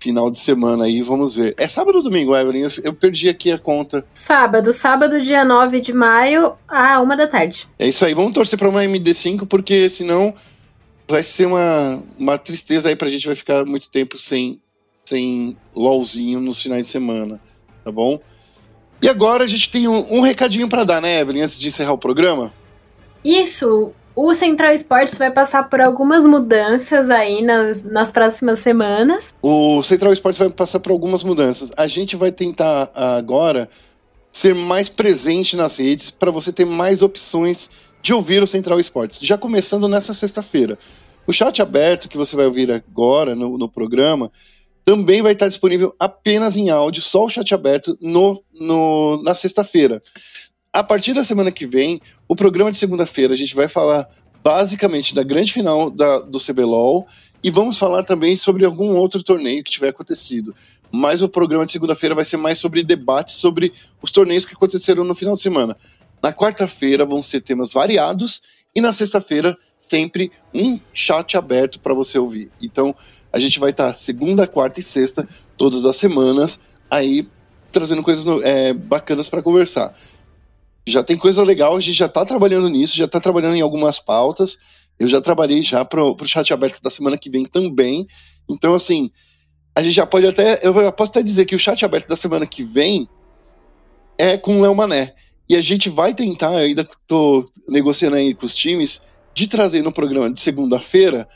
final de semana aí, vamos ver. É sábado ou domingo, Evelyn? Eu, eu, perdi aqui a conta. Sábado, sábado, dia 9 de maio, a uma da tarde. É isso aí, vamos torcer para uma MD5, porque senão vai ser uma, uma tristeza aí pra gente, vai ficar muito tempo sem, sem LOLzinho nos finais de semana, tá bom? E agora a gente tem um, um recadinho para dar, né, Evelyn, antes de encerrar o programa? Isso, o Central Esportes vai passar por algumas mudanças aí nas, nas próximas semanas. O Central Esportes vai passar por algumas mudanças. A gente vai tentar agora ser mais presente nas redes para você ter mais opções de ouvir o Central Esportes. Já começando nessa sexta-feira. O chat aberto que você vai ouvir agora no, no programa também vai estar disponível apenas em áudio, só o chat aberto no, no na sexta-feira. A partir da semana que vem, o programa de segunda-feira, a gente vai falar basicamente da grande final da, do CBLOL e vamos falar também sobre algum outro torneio que tiver acontecido. Mas o programa de segunda-feira vai ser mais sobre debates sobre os torneios que aconteceram no final de semana. Na quarta-feira vão ser temas variados e na sexta-feira sempre um chat aberto para você ouvir. Então a gente vai estar segunda, quarta e sexta, todas as semanas, aí trazendo coisas é, bacanas para conversar já tem coisa legal, a gente já está trabalhando nisso, já está trabalhando em algumas pautas. Eu já trabalhei já para o chat aberto da semana que vem também. Então, assim, a gente já pode até. Eu posso até dizer que o chat aberto da semana que vem é com o Léo Mané. E a gente vai tentar, ainda estou negociando aí com os times, de trazer no programa de segunda-feira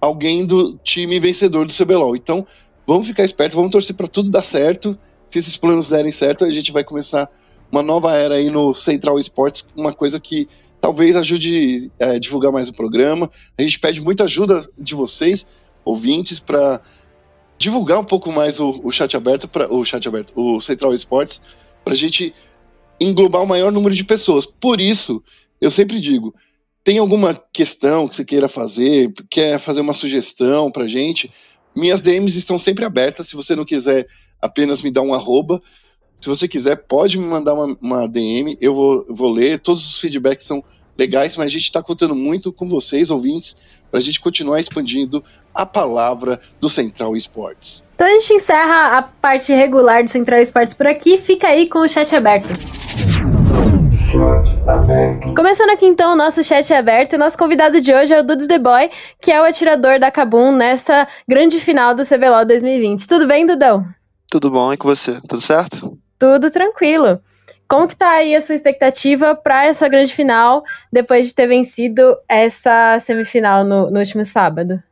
alguém do time vencedor do CBLOL. Então, vamos ficar espertos, vamos torcer para tudo dar certo. Se esses planos derem certo, a gente vai começar uma nova era aí no Central Esportes, uma coisa que talvez ajude a é, divulgar mais o programa. A gente pede muita ajuda de vocês, ouvintes, para divulgar um pouco mais o, o chat aberto, pra, o chat aberto, o Central Esportes, para a gente englobar o maior número de pessoas. Por isso, eu sempre digo, tem alguma questão que você queira fazer, quer fazer uma sugestão para gente, minhas DMs estão sempre abertas. Se você não quiser apenas me dar um arroba, se você quiser, pode me mandar uma, uma DM, eu vou, vou ler. Todos os feedbacks são legais, mas a gente está contando muito com vocês, ouvintes, para a gente continuar expandindo a palavra do Central Esportes. Então a gente encerra a parte regular do Central Esportes por aqui. Fica aí com o chat aberto. Começando aqui então o nosso chat aberto, nosso convidado de hoje é o Dudes The Boy, que é o atirador da Kabum nessa grande final do CBLOL 2020. Tudo bem, Dudão? Tudo bom, e com você? Tudo certo? Tudo tranquilo. Como que tá aí a sua expectativa para essa grande final, depois de ter vencido essa semifinal no, no último sábado?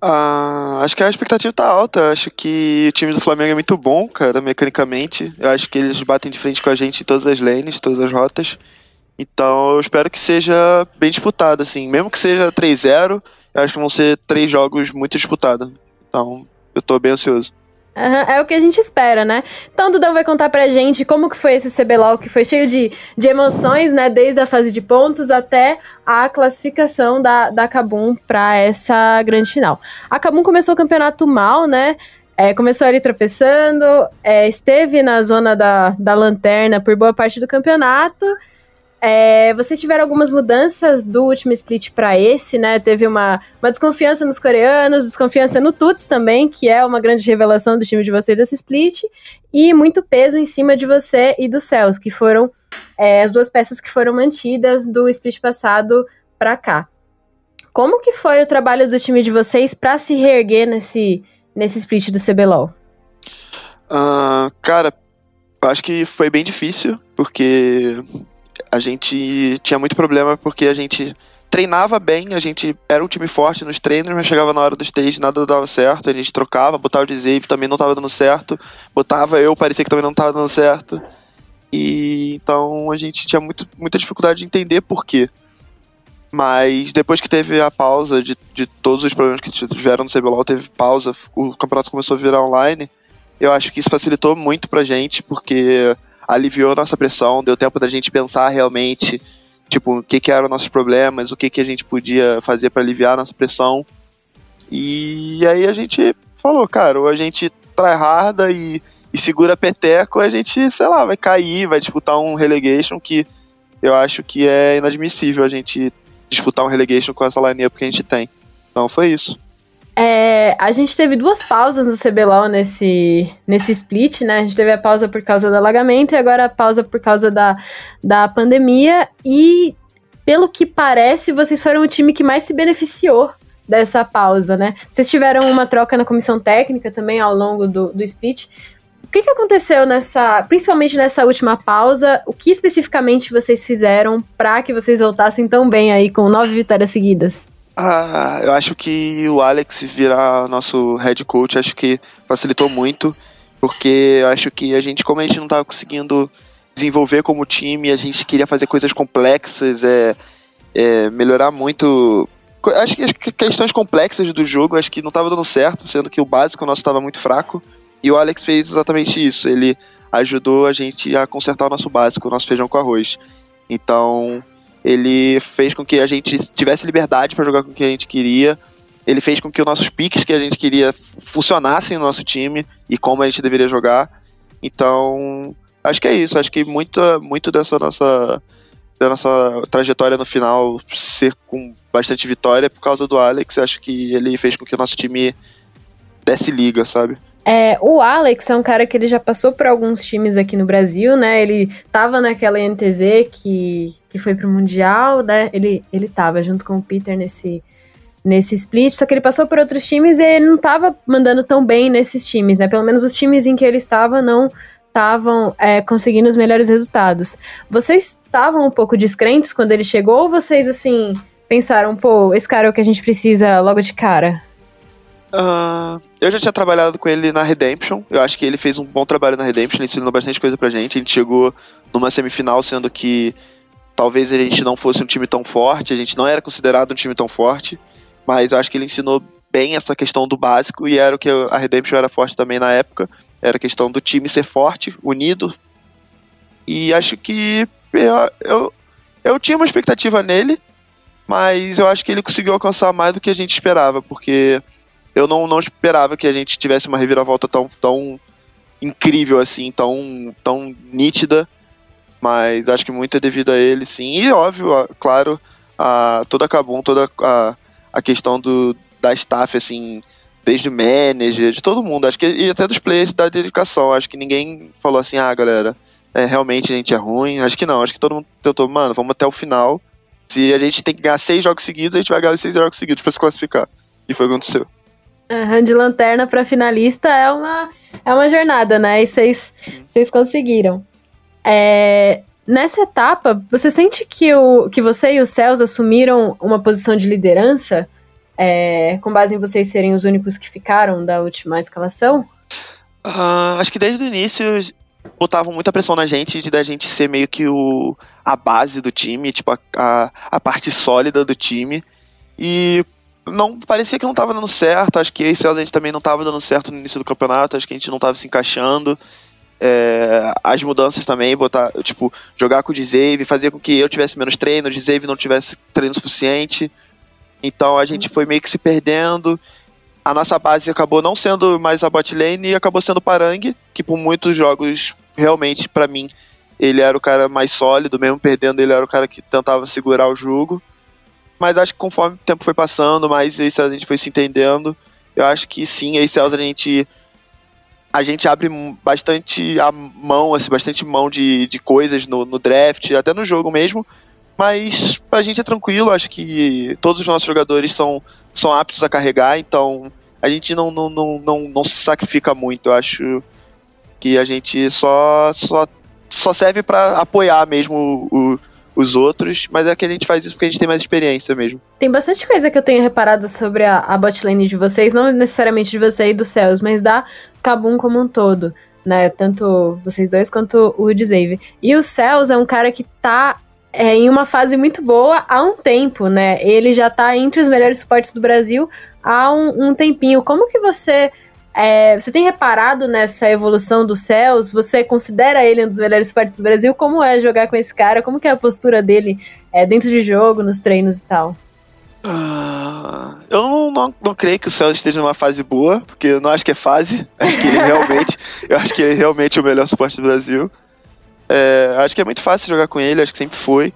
Ah, acho que a expectativa tá alta. Acho que o time do Flamengo é muito bom, cara, mecanicamente. Eu acho que eles batem de frente com a gente em todas as lanes, todas as rotas. Então eu espero que seja bem disputado, assim. Mesmo que seja 3-0, eu acho que vão ser três jogos muito disputados. Então eu tô bem ansioso. Uhum, é o que a gente espera, né? Então, Dudão vai contar pra gente como que foi esse CBLOL, que foi cheio de, de emoções, né? Desde a fase de pontos até a classificação da, da Kabum pra essa grande final. A Kabum começou o campeonato mal, né? É, começou ali tropeçando, é, esteve na zona da, da lanterna por boa parte do campeonato, é, vocês tiveram algumas mudanças do último split para esse, né? Teve uma, uma desconfiança nos coreanos, desconfiança no Tuts também, que é uma grande revelação do time de vocês desse split, e muito peso em cima de você e do Céus, que foram é, as duas peças que foram mantidas do split passado para cá. Como que foi o trabalho do time de vocês para se reerguer nesse, nesse split do CBLOL? Uh, cara, acho que foi bem difícil, porque a gente tinha muito problema porque a gente treinava bem, a gente era um time forte nos treinos, mas chegava na hora do stage nada dava certo, a gente trocava, botava o Dzave também não estava dando certo, botava eu, parecia que também não estava dando certo. E então a gente tinha muito, muita dificuldade de entender por quê. Mas depois que teve a pausa de, de todos os problemas que tiveram no CBLOL, teve pausa, o campeonato começou a virar online, Eu acho que isso facilitou muito pra gente, porque aliviou nossa pressão, deu tempo da gente pensar realmente, tipo, o que, que eram nossos problemas, o que, que a gente podia fazer para aliviar nossa pressão. E aí a gente falou, cara, ou a gente tryharda e, e segura peteco, a gente, sei lá, vai cair, vai disputar um relegation que eu acho que é inadmissível a gente disputar um relegation com essa lineup que a gente tem. Então foi isso. É, a gente teve duas pausas no CBLOL nesse, nesse split, né? A gente teve a pausa por causa do alagamento e agora a pausa por causa da, da pandemia. E, pelo que parece, vocês foram o time que mais se beneficiou dessa pausa, né? Vocês tiveram uma troca na comissão técnica também ao longo do, do split. O que, que aconteceu nessa, principalmente nessa última pausa? O que especificamente vocês fizeram para que vocês voltassem tão bem aí com nove vitórias seguidas? Ah, eu acho que o Alex virar nosso head coach, acho que facilitou muito, porque eu acho que a gente, como a gente não estava conseguindo desenvolver como time, a gente queria fazer coisas complexas, é, é melhorar muito. Acho que as questões complexas do jogo, acho que não estava dando certo, sendo que o básico nosso estava muito fraco. E o Alex fez exatamente isso. Ele ajudou a gente a consertar o nosso básico, o nosso feijão com arroz. Então, ele fez com que a gente tivesse liberdade para jogar com o que a gente queria. Ele fez com que os nossos piques que a gente queria funcionassem no nosso time e como a gente deveria jogar. Então, acho que é isso. Acho que muito, muito dessa nossa, da nossa trajetória no final ser com bastante vitória é por causa do Alex. Acho que ele fez com que o nosso time desse liga, sabe? É, o Alex é um cara que ele já passou por alguns times aqui no Brasil, né? Ele tava naquela NTZ que, que foi pro Mundial, né? Ele, ele tava junto com o Peter nesse, nesse split, só que ele passou por outros times e ele não tava mandando tão bem nesses times, né? Pelo menos os times em que ele estava não estavam é, conseguindo os melhores resultados. Vocês estavam um pouco descrentes quando ele chegou ou vocês, assim, pensaram, pô, esse cara é o que a gente precisa logo de cara? Uh, eu já tinha trabalhado com ele na Redemption. Eu acho que ele fez um bom trabalho na Redemption, ele ensinou bastante coisa pra gente. A gente chegou numa semifinal, sendo que talvez a gente não fosse um time tão forte, a gente não era considerado um time tão forte, mas eu acho que ele ensinou bem essa questão do básico e era o que a Redemption era forte também na época. Era a questão do time ser forte, unido. E acho que eu, eu, eu tinha uma expectativa nele, mas eu acho que ele conseguiu alcançar mais do que a gente esperava, porque eu não, não esperava que a gente tivesse uma reviravolta tão, tão incrível assim, tão, tão nítida. Mas acho que muito é devido a ele, sim. E óbvio, claro, a, toda a Kabum, toda a, a questão do, da staff, assim, desde o manager, de todo mundo. Acho que e até dos players da dedicação. Acho que ninguém falou assim, ah, galera, é, realmente a gente é ruim. Acho que não, acho que todo mundo tentou, mano, vamos até o final. Se a gente tem que ganhar seis jogos seguidos, a gente vai ganhar seis jogos seguidos para se classificar. E foi o que aconteceu. Uhum, de lanterna para finalista é uma, é uma jornada, né? E vocês conseguiram. É, nessa etapa, você sente que, o, que você e os Céus assumiram uma posição de liderança, é, com base em vocês serem os únicos que ficaram da última escalação? Uh, acho que desde o início botavam muita pressão na gente de da gente ser meio que o, a base do time, tipo, a, a, a parte sólida do time. E não parecia que não estava dando certo. Acho que esse ano a gente também não estava dando certo no início do campeonato. Acho que a gente não estava se encaixando. É, as mudanças também, botar, tipo, jogar com o Dzave, fazer com que eu tivesse menos treino, o Dzave não tivesse treino suficiente. Então a gente foi meio que se perdendo. A nossa base acabou não sendo mais a bot lane e acabou sendo o Parang, que por muitos jogos, realmente, para mim, ele era o cara mais sólido, mesmo perdendo, ele era o cara que tentava segurar o jogo. Mas acho que conforme o tempo foi passando, mais esse a gente foi se entendendo. Eu acho que sim, esse a gente a gente abre bastante a mão, assim, bastante mão de, de coisas no, no draft, até no jogo mesmo. Mas pra gente é tranquilo, acho que todos os nossos jogadores são, são aptos a carregar, então a gente não, não, não, não, não se sacrifica muito. Eu acho que a gente só, só, só serve para apoiar mesmo o, os outros, mas é que a gente faz isso porque a gente tem mais experiência mesmo. Tem bastante coisa que eu tenho reparado sobre a, a botlane de vocês, não necessariamente de você e dos céus, mas da Kabum como um todo, né? Tanto vocês dois quanto o Dzave. E o Céus é um cara que tá é, em uma fase muito boa há um tempo, né? Ele já tá entre os melhores suportes do Brasil há um, um tempinho. Como que você É, você tem reparado nessa evolução do Céus? Você considera ele um dos melhores partes do Brasil? Como é jogar com esse cara? Como que é a postura dele é, dentro de jogo, nos treinos e tal? Ah, eu não, não, não, creio que o Céus esteja numa fase boa, porque eu não acho que é fase. Acho que ele realmente, eu acho que ele é realmente o melhor suporte do Brasil. É, acho que é muito fácil jogar com ele, acho que sempre foi.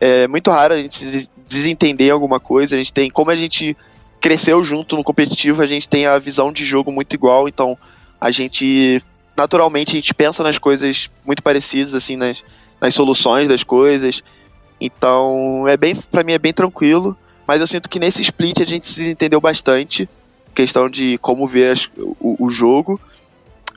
É muito raro a gente desentender alguma coisa. A gente tem, como a gente cresceu junto no competitivo, a gente tem a visão de jogo muito igual, então a gente naturalmente a gente pensa nas coisas muito parecidas assim nas, nas soluções das coisas. Então, é bem para mim é bem tranquilo, mas eu sinto que nesse split a gente se entendeu bastante, questão de como ver as, o, o, jogo.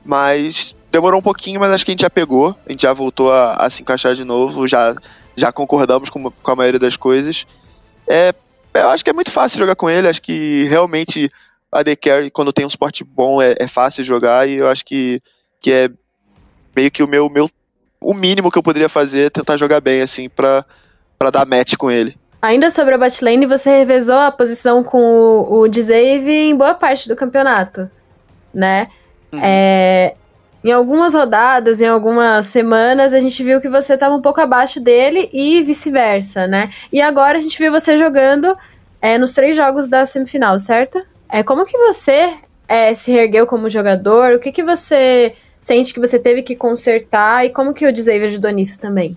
Mas demorou um pouquinho, mas acho que a gente já pegou, a gente já voltou a, a se encaixar de novo, já já concordamos com, com a maioria das coisas. É, eu acho que é muito fácil jogar com ele, acho que realmente a The Carry, quando tem um suporte bom, é, é, fácil jogar e eu acho que, que é meio que o meu, meu o mínimo que eu poderia fazer é tentar jogar bem, assim, pra, pra dar match com ele. Ainda sobre a botlane, você revezou a posição com o, o Dzave em boa parte do campeonato, né? Uhum. É, em algumas rodadas, em algumas semanas, a gente viu que você estava um pouco abaixo dele e vice-versa, né? E agora a gente viu você jogando é, nos três jogos da semifinal, certo? É, como que você é, se ergueu como jogador? O que, que você sente que você teve que consertar e como que o Dzave ajudou nisso também?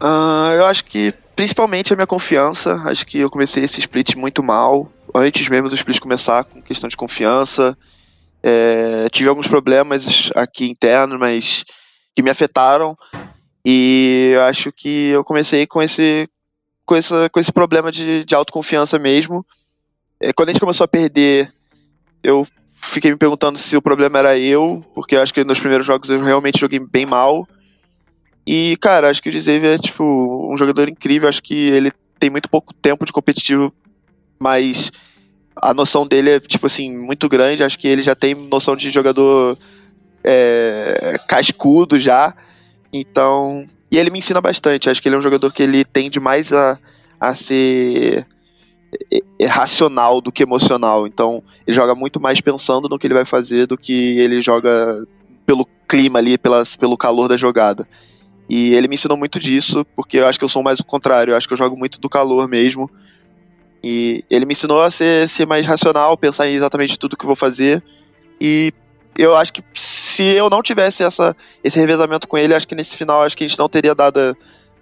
Uh, eu acho que principalmente a minha confiança. Acho que eu comecei esse split muito mal, antes mesmo do split começar, com questão de confiança. É, tive alguns problemas aqui internos, mas que me afetaram. E acho que eu comecei com esse, com esse, com esse problema de, de autoconfiança mesmo. É, quando a gente começou a perder, eu fiquei me perguntando se o problema era eu, porque acho que nos primeiros jogos eu realmente joguei bem mal. E, cara, acho que o Dzeve é, tipo, um jogador incrível. Acho que ele tem muito pouco tempo de competitivo, mas a noção dele é, tipo assim, muito grande. Acho que ele já tem noção de jogador é, cascudo já. Então. E ele me ensina bastante. Acho que ele é um jogador que ele tende mais a, a ser racional do que emocional. Então, ele joga muito mais pensando no que ele vai fazer do que ele joga pelo clima ali, pelas, pelo calor da jogada. E ele me ensinou muito disso, porque eu acho que eu sou mais o contrário. Eu acho que eu jogo muito do calor mesmo. E ele me ensinou a ser, ser mais racional, pensar em exatamente tudo que vou fazer. E eu acho que se eu não tivesse essa, esse revezamento com ele, acho que nesse final acho que a gente não teria dado,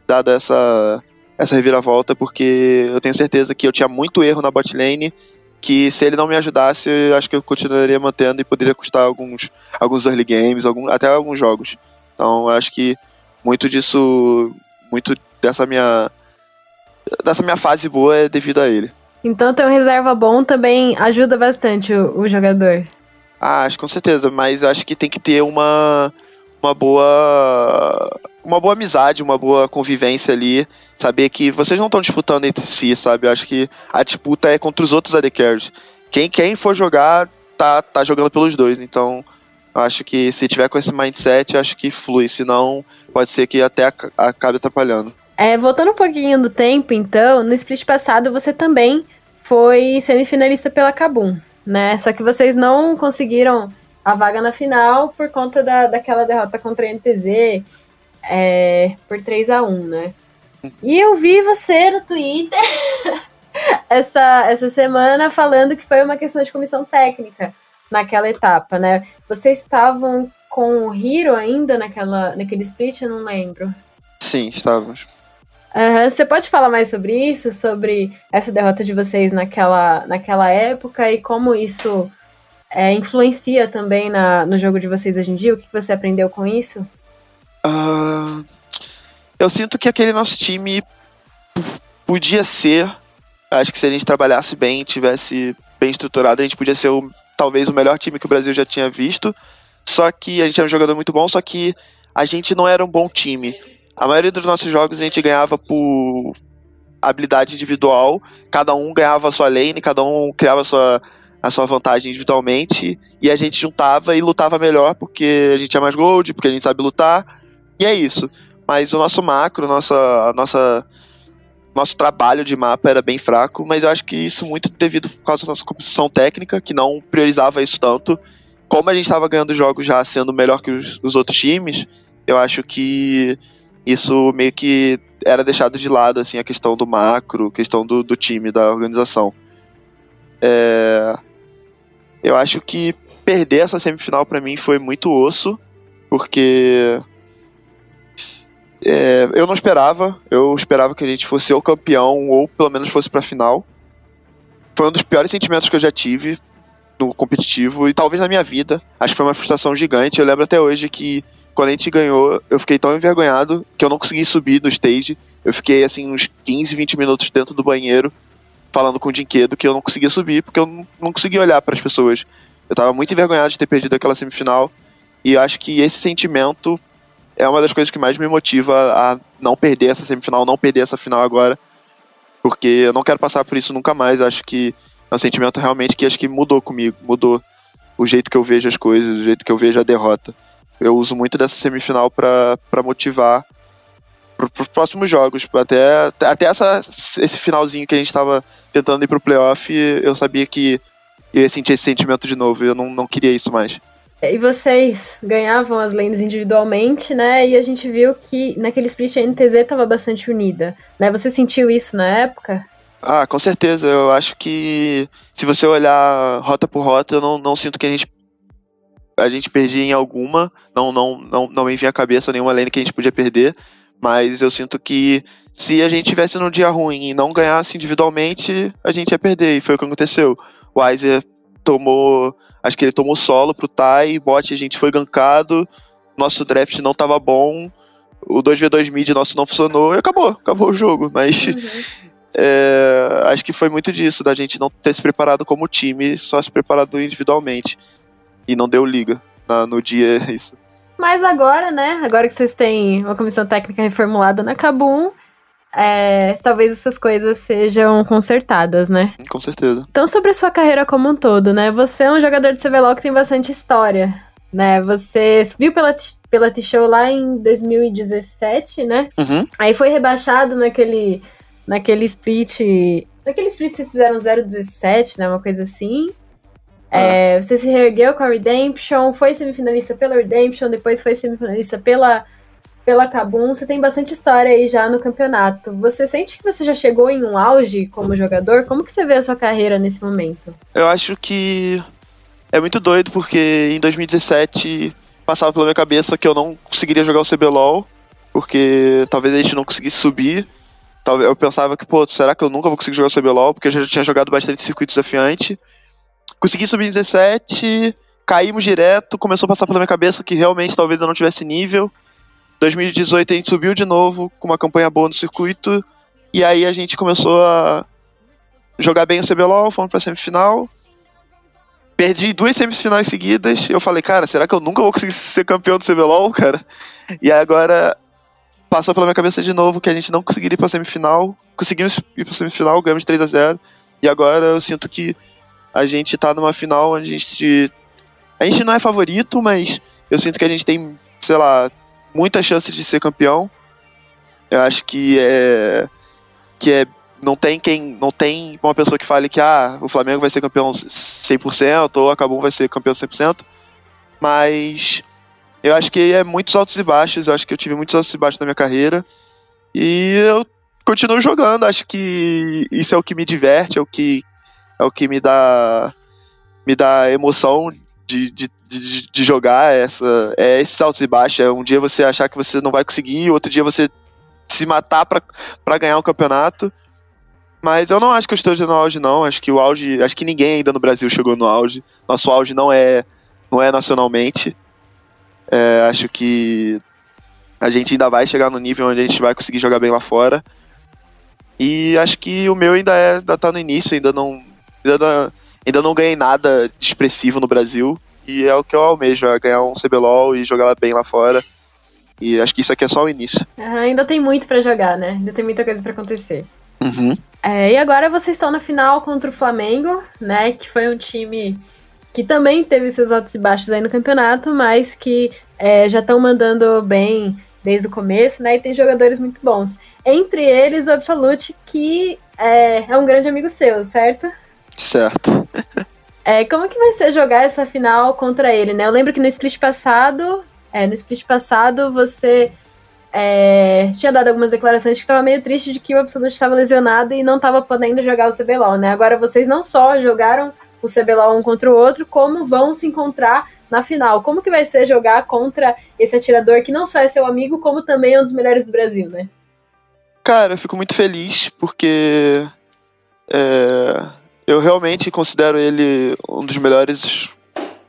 dado essa, essa reviravolta, porque eu tenho certeza que eu tinha muito erro na bot lane, que se ele não me ajudasse, acho que eu continuaria mantendo e poderia custar alguns, alguns early games, algum, até alguns jogos. Então acho que muito disso, muito dessa minha dessa minha fase boa é devido a ele. Então ter um reserva bom também ajuda bastante o, o jogador. Ah, acho com certeza, mas acho que tem que ter uma uma boa uma boa amizade, uma boa convivência ali, saber que vocês não estão disputando entre si, sabe? Eu acho que a disputa é contra os outros AD Carries. Quem quem for jogar tá tá jogando pelos dois, então acho que se tiver com esse mindset, acho que flui, senão pode ser que até acabe atrapalhando. É, voltando um pouquinho do tempo, então, no split passado você também foi semifinalista pela Kabum, né? Só que vocês não conseguiram a vaga na final por conta da, daquela derrota contra a NTZ é, por 3 a 1 né? E eu vi você no Twitter essa, essa semana falando que foi uma questão de comissão técnica naquela etapa, né? Vocês estavam com o Hiro ainda naquela, naquele split? Eu não lembro. Sim, estávamos. Uhum. Você pode falar mais sobre isso, sobre essa derrota de vocês naquela, naquela época e como isso é, influencia também na, no jogo de vocês hoje em dia? O que você aprendeu com isso? Uh, eu sinto que aquele nosso time podia ser, acho que se a gente trabalhasse bem, tivesse bem estruturado, a gente podia ser o, talvez o melhor time que o Brasil já tinha visto. Só que a gente é um jogador muito bom, só que a gente não era um bom time. A maioria dos nossos jogos a gente ganhava por habilidade individual, cada um ganhava a sua lane, cada um criava a sua, a sua vantagem individualmente, e a gente juntava e lutava melhor porque a gente tinha mais gold, porque a gente sabe lutar, e é isso. Mas o nosso macro, nossa, nossa, nosso trabalho de mapa era bem fraco, mas eu acho que isso muito devido por causa da nossa composição técnica, que não priorizava isso tanto, como a gente estava ganhando jogos já sendo melhor que os, os outros times, eu acho que isso meio que era deixado de lado, assim, a questão do macro, questão do, do time, da organização. É... Eu acho que perder essa semifinal para mim foi muito osso, porque é, eu não esperava, eu esperava que a gente fosse o campeão ou pelo menos fosse pra final. Foi um dos piores sentimentos que eu já tive no competitivo e talvez na minha vida. Acho que foi uma frustração gigante. Eu lembro até hoje que quando a gente ganhou, eu fiquei tão envergonhado que eu não consegui subir no stage. Eu fiquei assim uns 15, 20 minutos dentro do banheiro falando com o Dinquedo que eu não conseguia subir porque eu não, não conseguia olhar para as pessoas. Eu tava muito envergonhado de ter perdido aquela semifinal e acho que esse sentimento é uma das coisas que mais me motiva a não perder essa semifinal, não perder essa final agora, porque eu não quero passar por isso nunca mais. Acho que é um sentimento realmente que acho que mudou comigo, mudou o jeito que eu vejo as coisas, o jeito que eu vejo a derrota. Eu uso muito dessa semifinal para motivar para os próximos jogos. Até, até essa, esse finalzinho que a gente estava tentando ir para o playoff, eu sabia que eu ia sentir esse sentimento de novo. Eu não, não queria isso mais. E vocês ganhavam as lanes individualmente, né? E a gente viu que naquele split a NTZ estava bastante unida, né? Você sentiu isso na época? Ah, com certeza. Eu acho que se você olhar rota por rota, eu não, não sinto que a gente a gente perdia em alguma. Não, não, não, não me vinha à cabeça nenhuma lane que a gente podia perder. Mas eu sinto que se a gente tivesse num dia ruim e não ganhasse individualmente, a gente ia perder. E foi o que aconteceu. O Weiser tomou. Acho que ele tomou solo pro Tai, bot a gente foi gankado, nosso draft não tava bom, o 2v2 mid nosso não funcionou e acabou, acabou o jogo. Mas uhum. é, acho que foi muito disso, da gente não ter se preparado como time, só se preparado individualmente. E não deu liga na, no dia isso. Mas agora, né? Agora que vocês têm uma comissão técnica reformulada na Kabum, é, talvez essas coisas sejam consertadas, né? Com certeza. Então, sobre a sua carreira como um todo, né? Você é um jogador de CBLOL que tem bastante história, né? Você subiu pela, pela T-Show lá em 2017, né? Uhum. Aí foi rebaixado naquele, naquele split... Naquele split vocês fizeram 017, né? Uma coisa assim. Ah. É, você se reergueu com a Redemption, foi semifinalista pela Redemption, depois foi semifinalista pela pela Kabum, você tem bastante história aí já no campeonato. Você sente que você já chegou em um auge como jogador? Como que você vê a sua carreira nesse momento? Eu acho que é muito doido porque em 2017 passava pela minha cabeça que eu não conseguiria jogar o CBLOL, porque talvez a gente não conseguisse subir. Eu pensava que, pô, será que eu nunca vou conseguir jogar o CBLOL? Porque eu já tinha jogado bastante circuito desafiante. Consegui subir em 17, caímos direto, começou a passar pela minha cabeça que realmente talvez eu não tivesse nível. 2018 a gente subiu de novo com uma campanha boa no circuito. E aí a gente começou a jogar bem o CBLOL, fomos pra semifinal. Perdi duas semifinais seguidas. Eu falei, cara, será que eu nunca vou conseguir ser campeão do CBLOL, cara? E agora passou pela minha cabeça de novo que a gente não conseguiria ir pra semifinal. Conseguimos ir pra semifinal, ganhamos 3 a 0 E agora eu sinto que a gente tá numa final onde a gente. A gente não é favorito, mas eu sinto que a gente tem, sei lá, muita chance de ser campeão. Eu acho que é que é não tem quem não tem uma pessoa que fale que ah, o Flamengo vai ser campeão 100% ou a Cabum vai ser campeão 100%, mas eu acho que é muitos altos e baixos, eu acho que eu tive muitos altos e baixos na minha carreira e eu continuo jogando, acho que isso é o que me diverte, é o que é o que me dá me dá emoção de, de, de, de jogar essa, é esses altos e baixos. É um dia você achar que você não vai conseguir, outro dia você se matar para ganhar um campeonato. Mas eu não acho que eu esteja no auge, não. Acho que o auge. Acho que ninguém ainda no Brasil chegou no auge. Nosso auge não é, não é nacionalmente. É, acho que a gente ainda vai chegar no nível onde a gente vai conseguir jogar bem lá fora. E acho que o meu ainda é, ainda tá no início, ainda não. Ainda, Ainda não ganhei nada de expressivo no Brasil. E é o que eu almejo, é ganhar um CBLOL e jogar bem lá fora. E acho que isso aqui é só o início. Uhum, ainda tem muito para jogar, né? Ainda tem muita coisa para acontecer. Uhum. É, e agora vocês estão na final contra o Flamengo, né? Que foi um time que também teve seus altos e baixos aí no campeonato, mas que é, já estão mandando bem desde o começo, né? E tem jogadores muito bons. Entre eles, o Absolute, que é, é um grande amigo seu, certo? Certo. É, como que vai ser jogar essa final contra ele, né? Eu lembro que no split passado, é, no split passado você é, tinha dado algumas declarações que estava meio triste de que o Absolute estava lesionado e não estava podendo jogar o CBLOL, né? Agora vocês não só jogaram o CBLOL um contra o outro, como vão se encontrar na final. Como que vai ser jogar contra esse atirador que não só é seu amigo, como também é um dos melhores do Brasil, né? Cara, eu fico muito feliz porque é, eu realmente considero ele um dos melhores,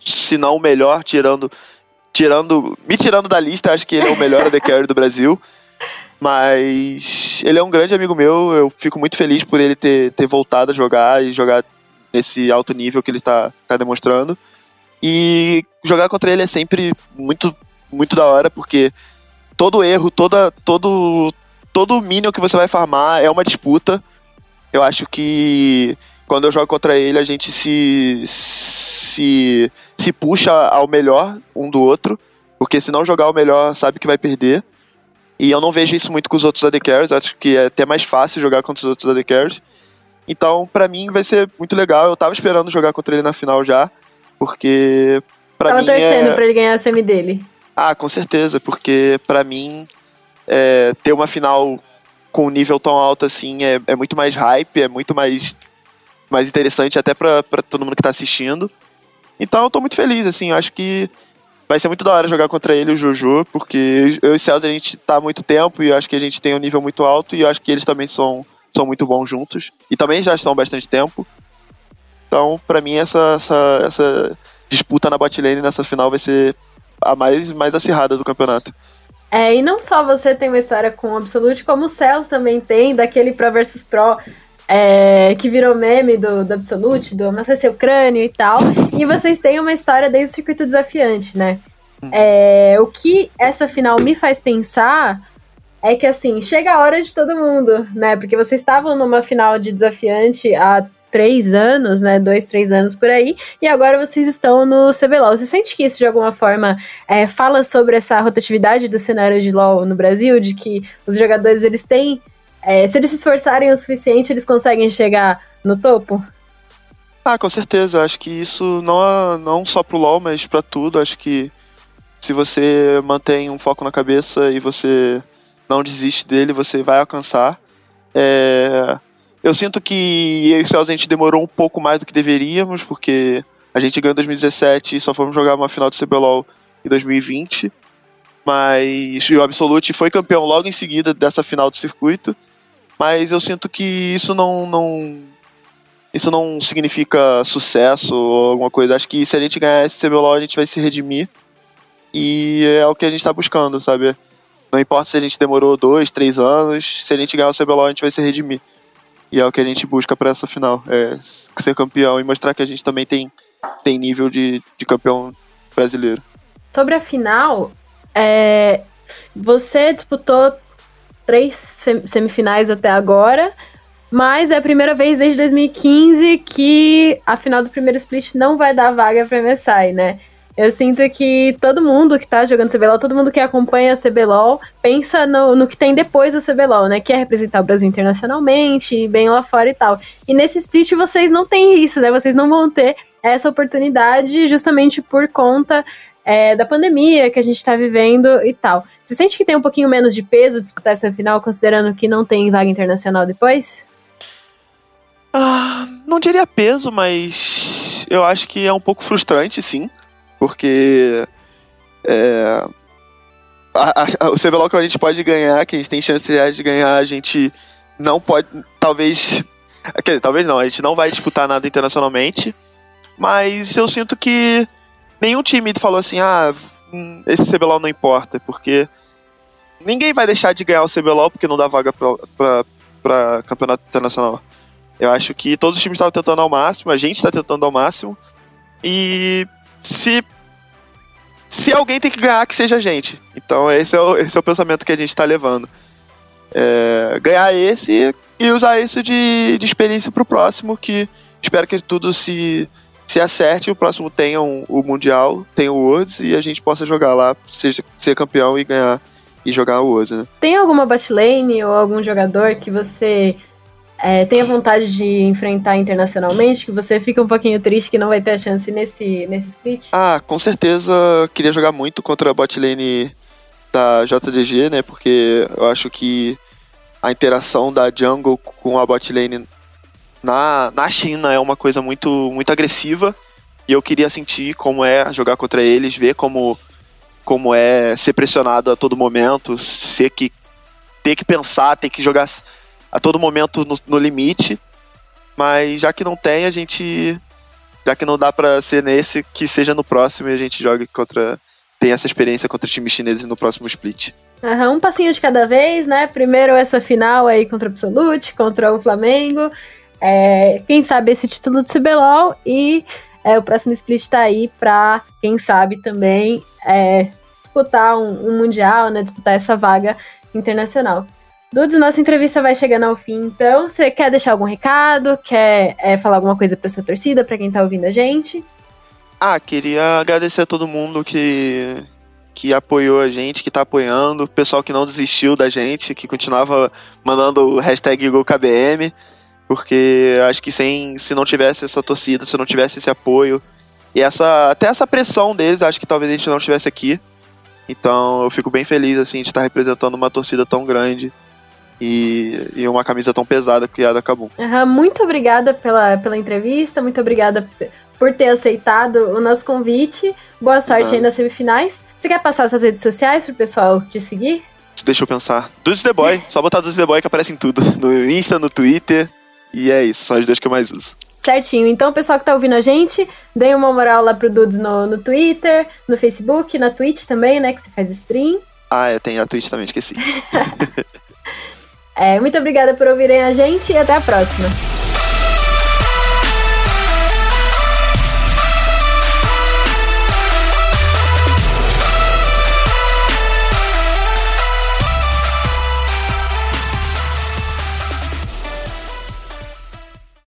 se não o melhor, tirando, tirando, me tirando da lista, acho que ele é o melhor AD Carry do Brasil. Mas ele é um grande amigo meu, eu fico muito feliz por ele ter, ter voltado a jogar e jogar nesse alto nível que ele está tá demonstrando. E jogar contra ele é sempre muito, muito da hora, porque todo erro, toda, todo, todo minion que você vai farmar é uma disputa. Eu acho que quando eu jogo contra ele, a gente se, se, se puxa ao melhor um do outro, porque se não jogar o melhor, sabe que vai perder. E eu não vejo isso muito com os outros AD Carries, acho que é até mais fácil jogar contra os outros AD Carries. Então, para mim, vai ser muito legal. Eu tava esperando jogar contra ele na final já, porque para Tava mim torcendo é... pra ele ganhar a semi dele. Ah, com certeza, porque para mim é, ter uma final com um nível tão alto assim é, é muito mais hype, é muito mais, mais interessante até pra todo mundo que tá assistindo. Então eu tô muito feliz, assim, acho que vai ser muito da hora jogar contra ele, o Jojo, porque eu e o Celso a gente tá há muito tempo e acho que a gente tem um nível muito alto e acho que eles também são, são muito bons juntos e também já estão há bastante tempo. Então, pra mim, essa, essa, essa disputa na botlane nessa final vai ser a mais, mais acirrada do campeonato. É, e não só você tem uma história com o Absolute, como o Cells também tem, daquele Pro versus Pro, é, que virou meme do, do Absolute, do Amassa Seu Crânio e tal. E vocês têm uma história desde o circuito desafiante, né? É, o que essa final me faz pensar é que, assim, chega a hora de todo mundo, né? Porque vocês estavam numa final de desafiante há três anos, né? Dois, três anos por aí, e agora vocês estão no CBLOL. Você sente que isso de alguma forma é, fala sobre essa rotatividade do cenário de LoL no Brasil, de que os jogadores eles têm, é, se eles se esforçarem o suficiente, eles conseguem chegar no topo? Ah, com certeza. Acho que isso não, não só pro LoL, mas para tudo. Acho que se você mantém um foco na cabeça e você não desiste dele, você vai alcançar. É, eu sinto que eu e o a gente demorou um pouco mais do que deveríamos, porque a gente ganhou em 2017 e só fomos jogar uma final do CBLOL em 2020. Mas o Absolute foi campeão logo em seguida dessa final do circuito. Mas eu sinto que isso não, não isso não significa sucesso ou alguma coisa. Acho que se a gente ganhar esse CBLOL, a gente vai se redimir. E é o que a gente está buscando, sabe? Não importa se a gente demorou dois, três anos, se a gente ganhar o CBLOL, a gente vai se redimir. E é o que a gente busca para essa final, é ser campeão e mostrar que a gente também tem, tem nível de, de campeão brasileiro. Sobre a final, é, você disputou três semifinais até agora, mas é a primeira vez desde 2015 que a final do primeiro split não vai dar vaga para MSI, né? Eu sinto que todo mundo que tá jogando CBLOL, todo mundo que acompanha a CBLOL, pensa no, no que tem depois da CBLOL, né? Que é representar o Brasil internacionalmente, bem lá fora e tal. E nesse split vocês não têm isso, né? Vocês não vão ter essa oportunidade justamente por conta é, da pandemia que a gente tá vivendo e tal. Você sente que tem um pouquinho menos de peso disputar essa final, considerando que não tem vaga internacional depois? Ah, não diria peso, mas eu acho que é um pouco frustrante, sim porque é, a, a, o CBLOL que a gente pode ganhar, que a gente tem chance de ganhar, a gente não pode, talvez, quer dizer, talvez não, a gente não vai disputar nada internacionalmente, mas eu sinto que nenhum time falou assim, ah, hum, esse CBLOL não importa, porque ninguém vai deixar de ganhar o CBLOL porque não dá vaga para campeonato internacional. Eu acho que todos os times estavam tentando ao máximo, a gente está tentando ao máximo, e se se alguém tem que ganhar, que seja a gente. Então esse é o, esse é o pensamento que a gente está levando. É, ganhar esse e usar isso de, de experiência para o próximo, que espero que tudo se, se acerte, o próximo tenha um, o Mundial, tenha o Worlds e a gente possa jogar lá, seja, ser campeão e ganhar e jogar o Worlds, né? Tem alguma botlane ou algum jogador que você é, tenha vontade de enfrentar internacionalmente, que você fica um pouquinho triste que não vai ter a chance nesse, nesse split? Ah, com certeza queria jogar muito contra a bot lane da JDG, né? Porque eu acho que a interação da jungle com a bot lane na, na China é uma coisa muito, muito agressiva. E eu queria sentir como é jogar contra eles, ver como, como é ser pressionado a todo momento, ser que, ter que pensar, ter que jogar a todo momento no, no limite. Mas já que não tem, a gente. Já que não dá para ser nesse, que seja no próximo e a gente jogue contra. Tem essa experiência contra times chineses no próximo split. Uhum, um passinho de cada vez, né? Primeiro essa final aí contra o Absolute, contra o Flamengo. É, quem sabe esse título de CBLOL e é, o próximo split tá aí pra, quem sabe também, é, disputar um, um Mundial, né? Disputar essa vaga internacional. Dudes, nossa entrevista vai chegando ao fim, então você quer deixar algum recado? Quer é, falar alguma coisa pra sua torcida, pra quem tá ouvindo a gente? Ah, queria agradecer a todo mundo que, que apoiou a gente, que tá apoiando, o pessoal que não desistiu da gente, que continuava mandando o hashtag GoKBM, porque acho que sem, se não tivesse essa torcida, se não tivesse esse apoio, e essa até essa pressão deles, acho que talvez a gente não estivesse aqui. Então eu fico bem feliz assim de estar representando uma torcida tão grande e, e uma camisa tão pesada criada a. Uhum, muito obrigada pela, pela entrevista, muito obrigada por ter aceitado o nosso convite. Boa sorte uhum. aí nas semifinais. Você quer passar suas redes sociais pro pessoal te seguir? Deixa eu pensar. Dudes The Boy, só botar Dudes The Boy que aparece em tudo. No Insta, no Twitter. E é isso, são os dois que eu mais uso. Certinho. Então, o pessoal que tá ouvindo a gente, dê uma moral lá pro Dudes no, no Twitter, no Facebook, na Twitch também, né? Que você faz stream. Ah, é, tem a Twitch também, esqueci. É, muito obrigada por ouvirem a gente e até a próxima.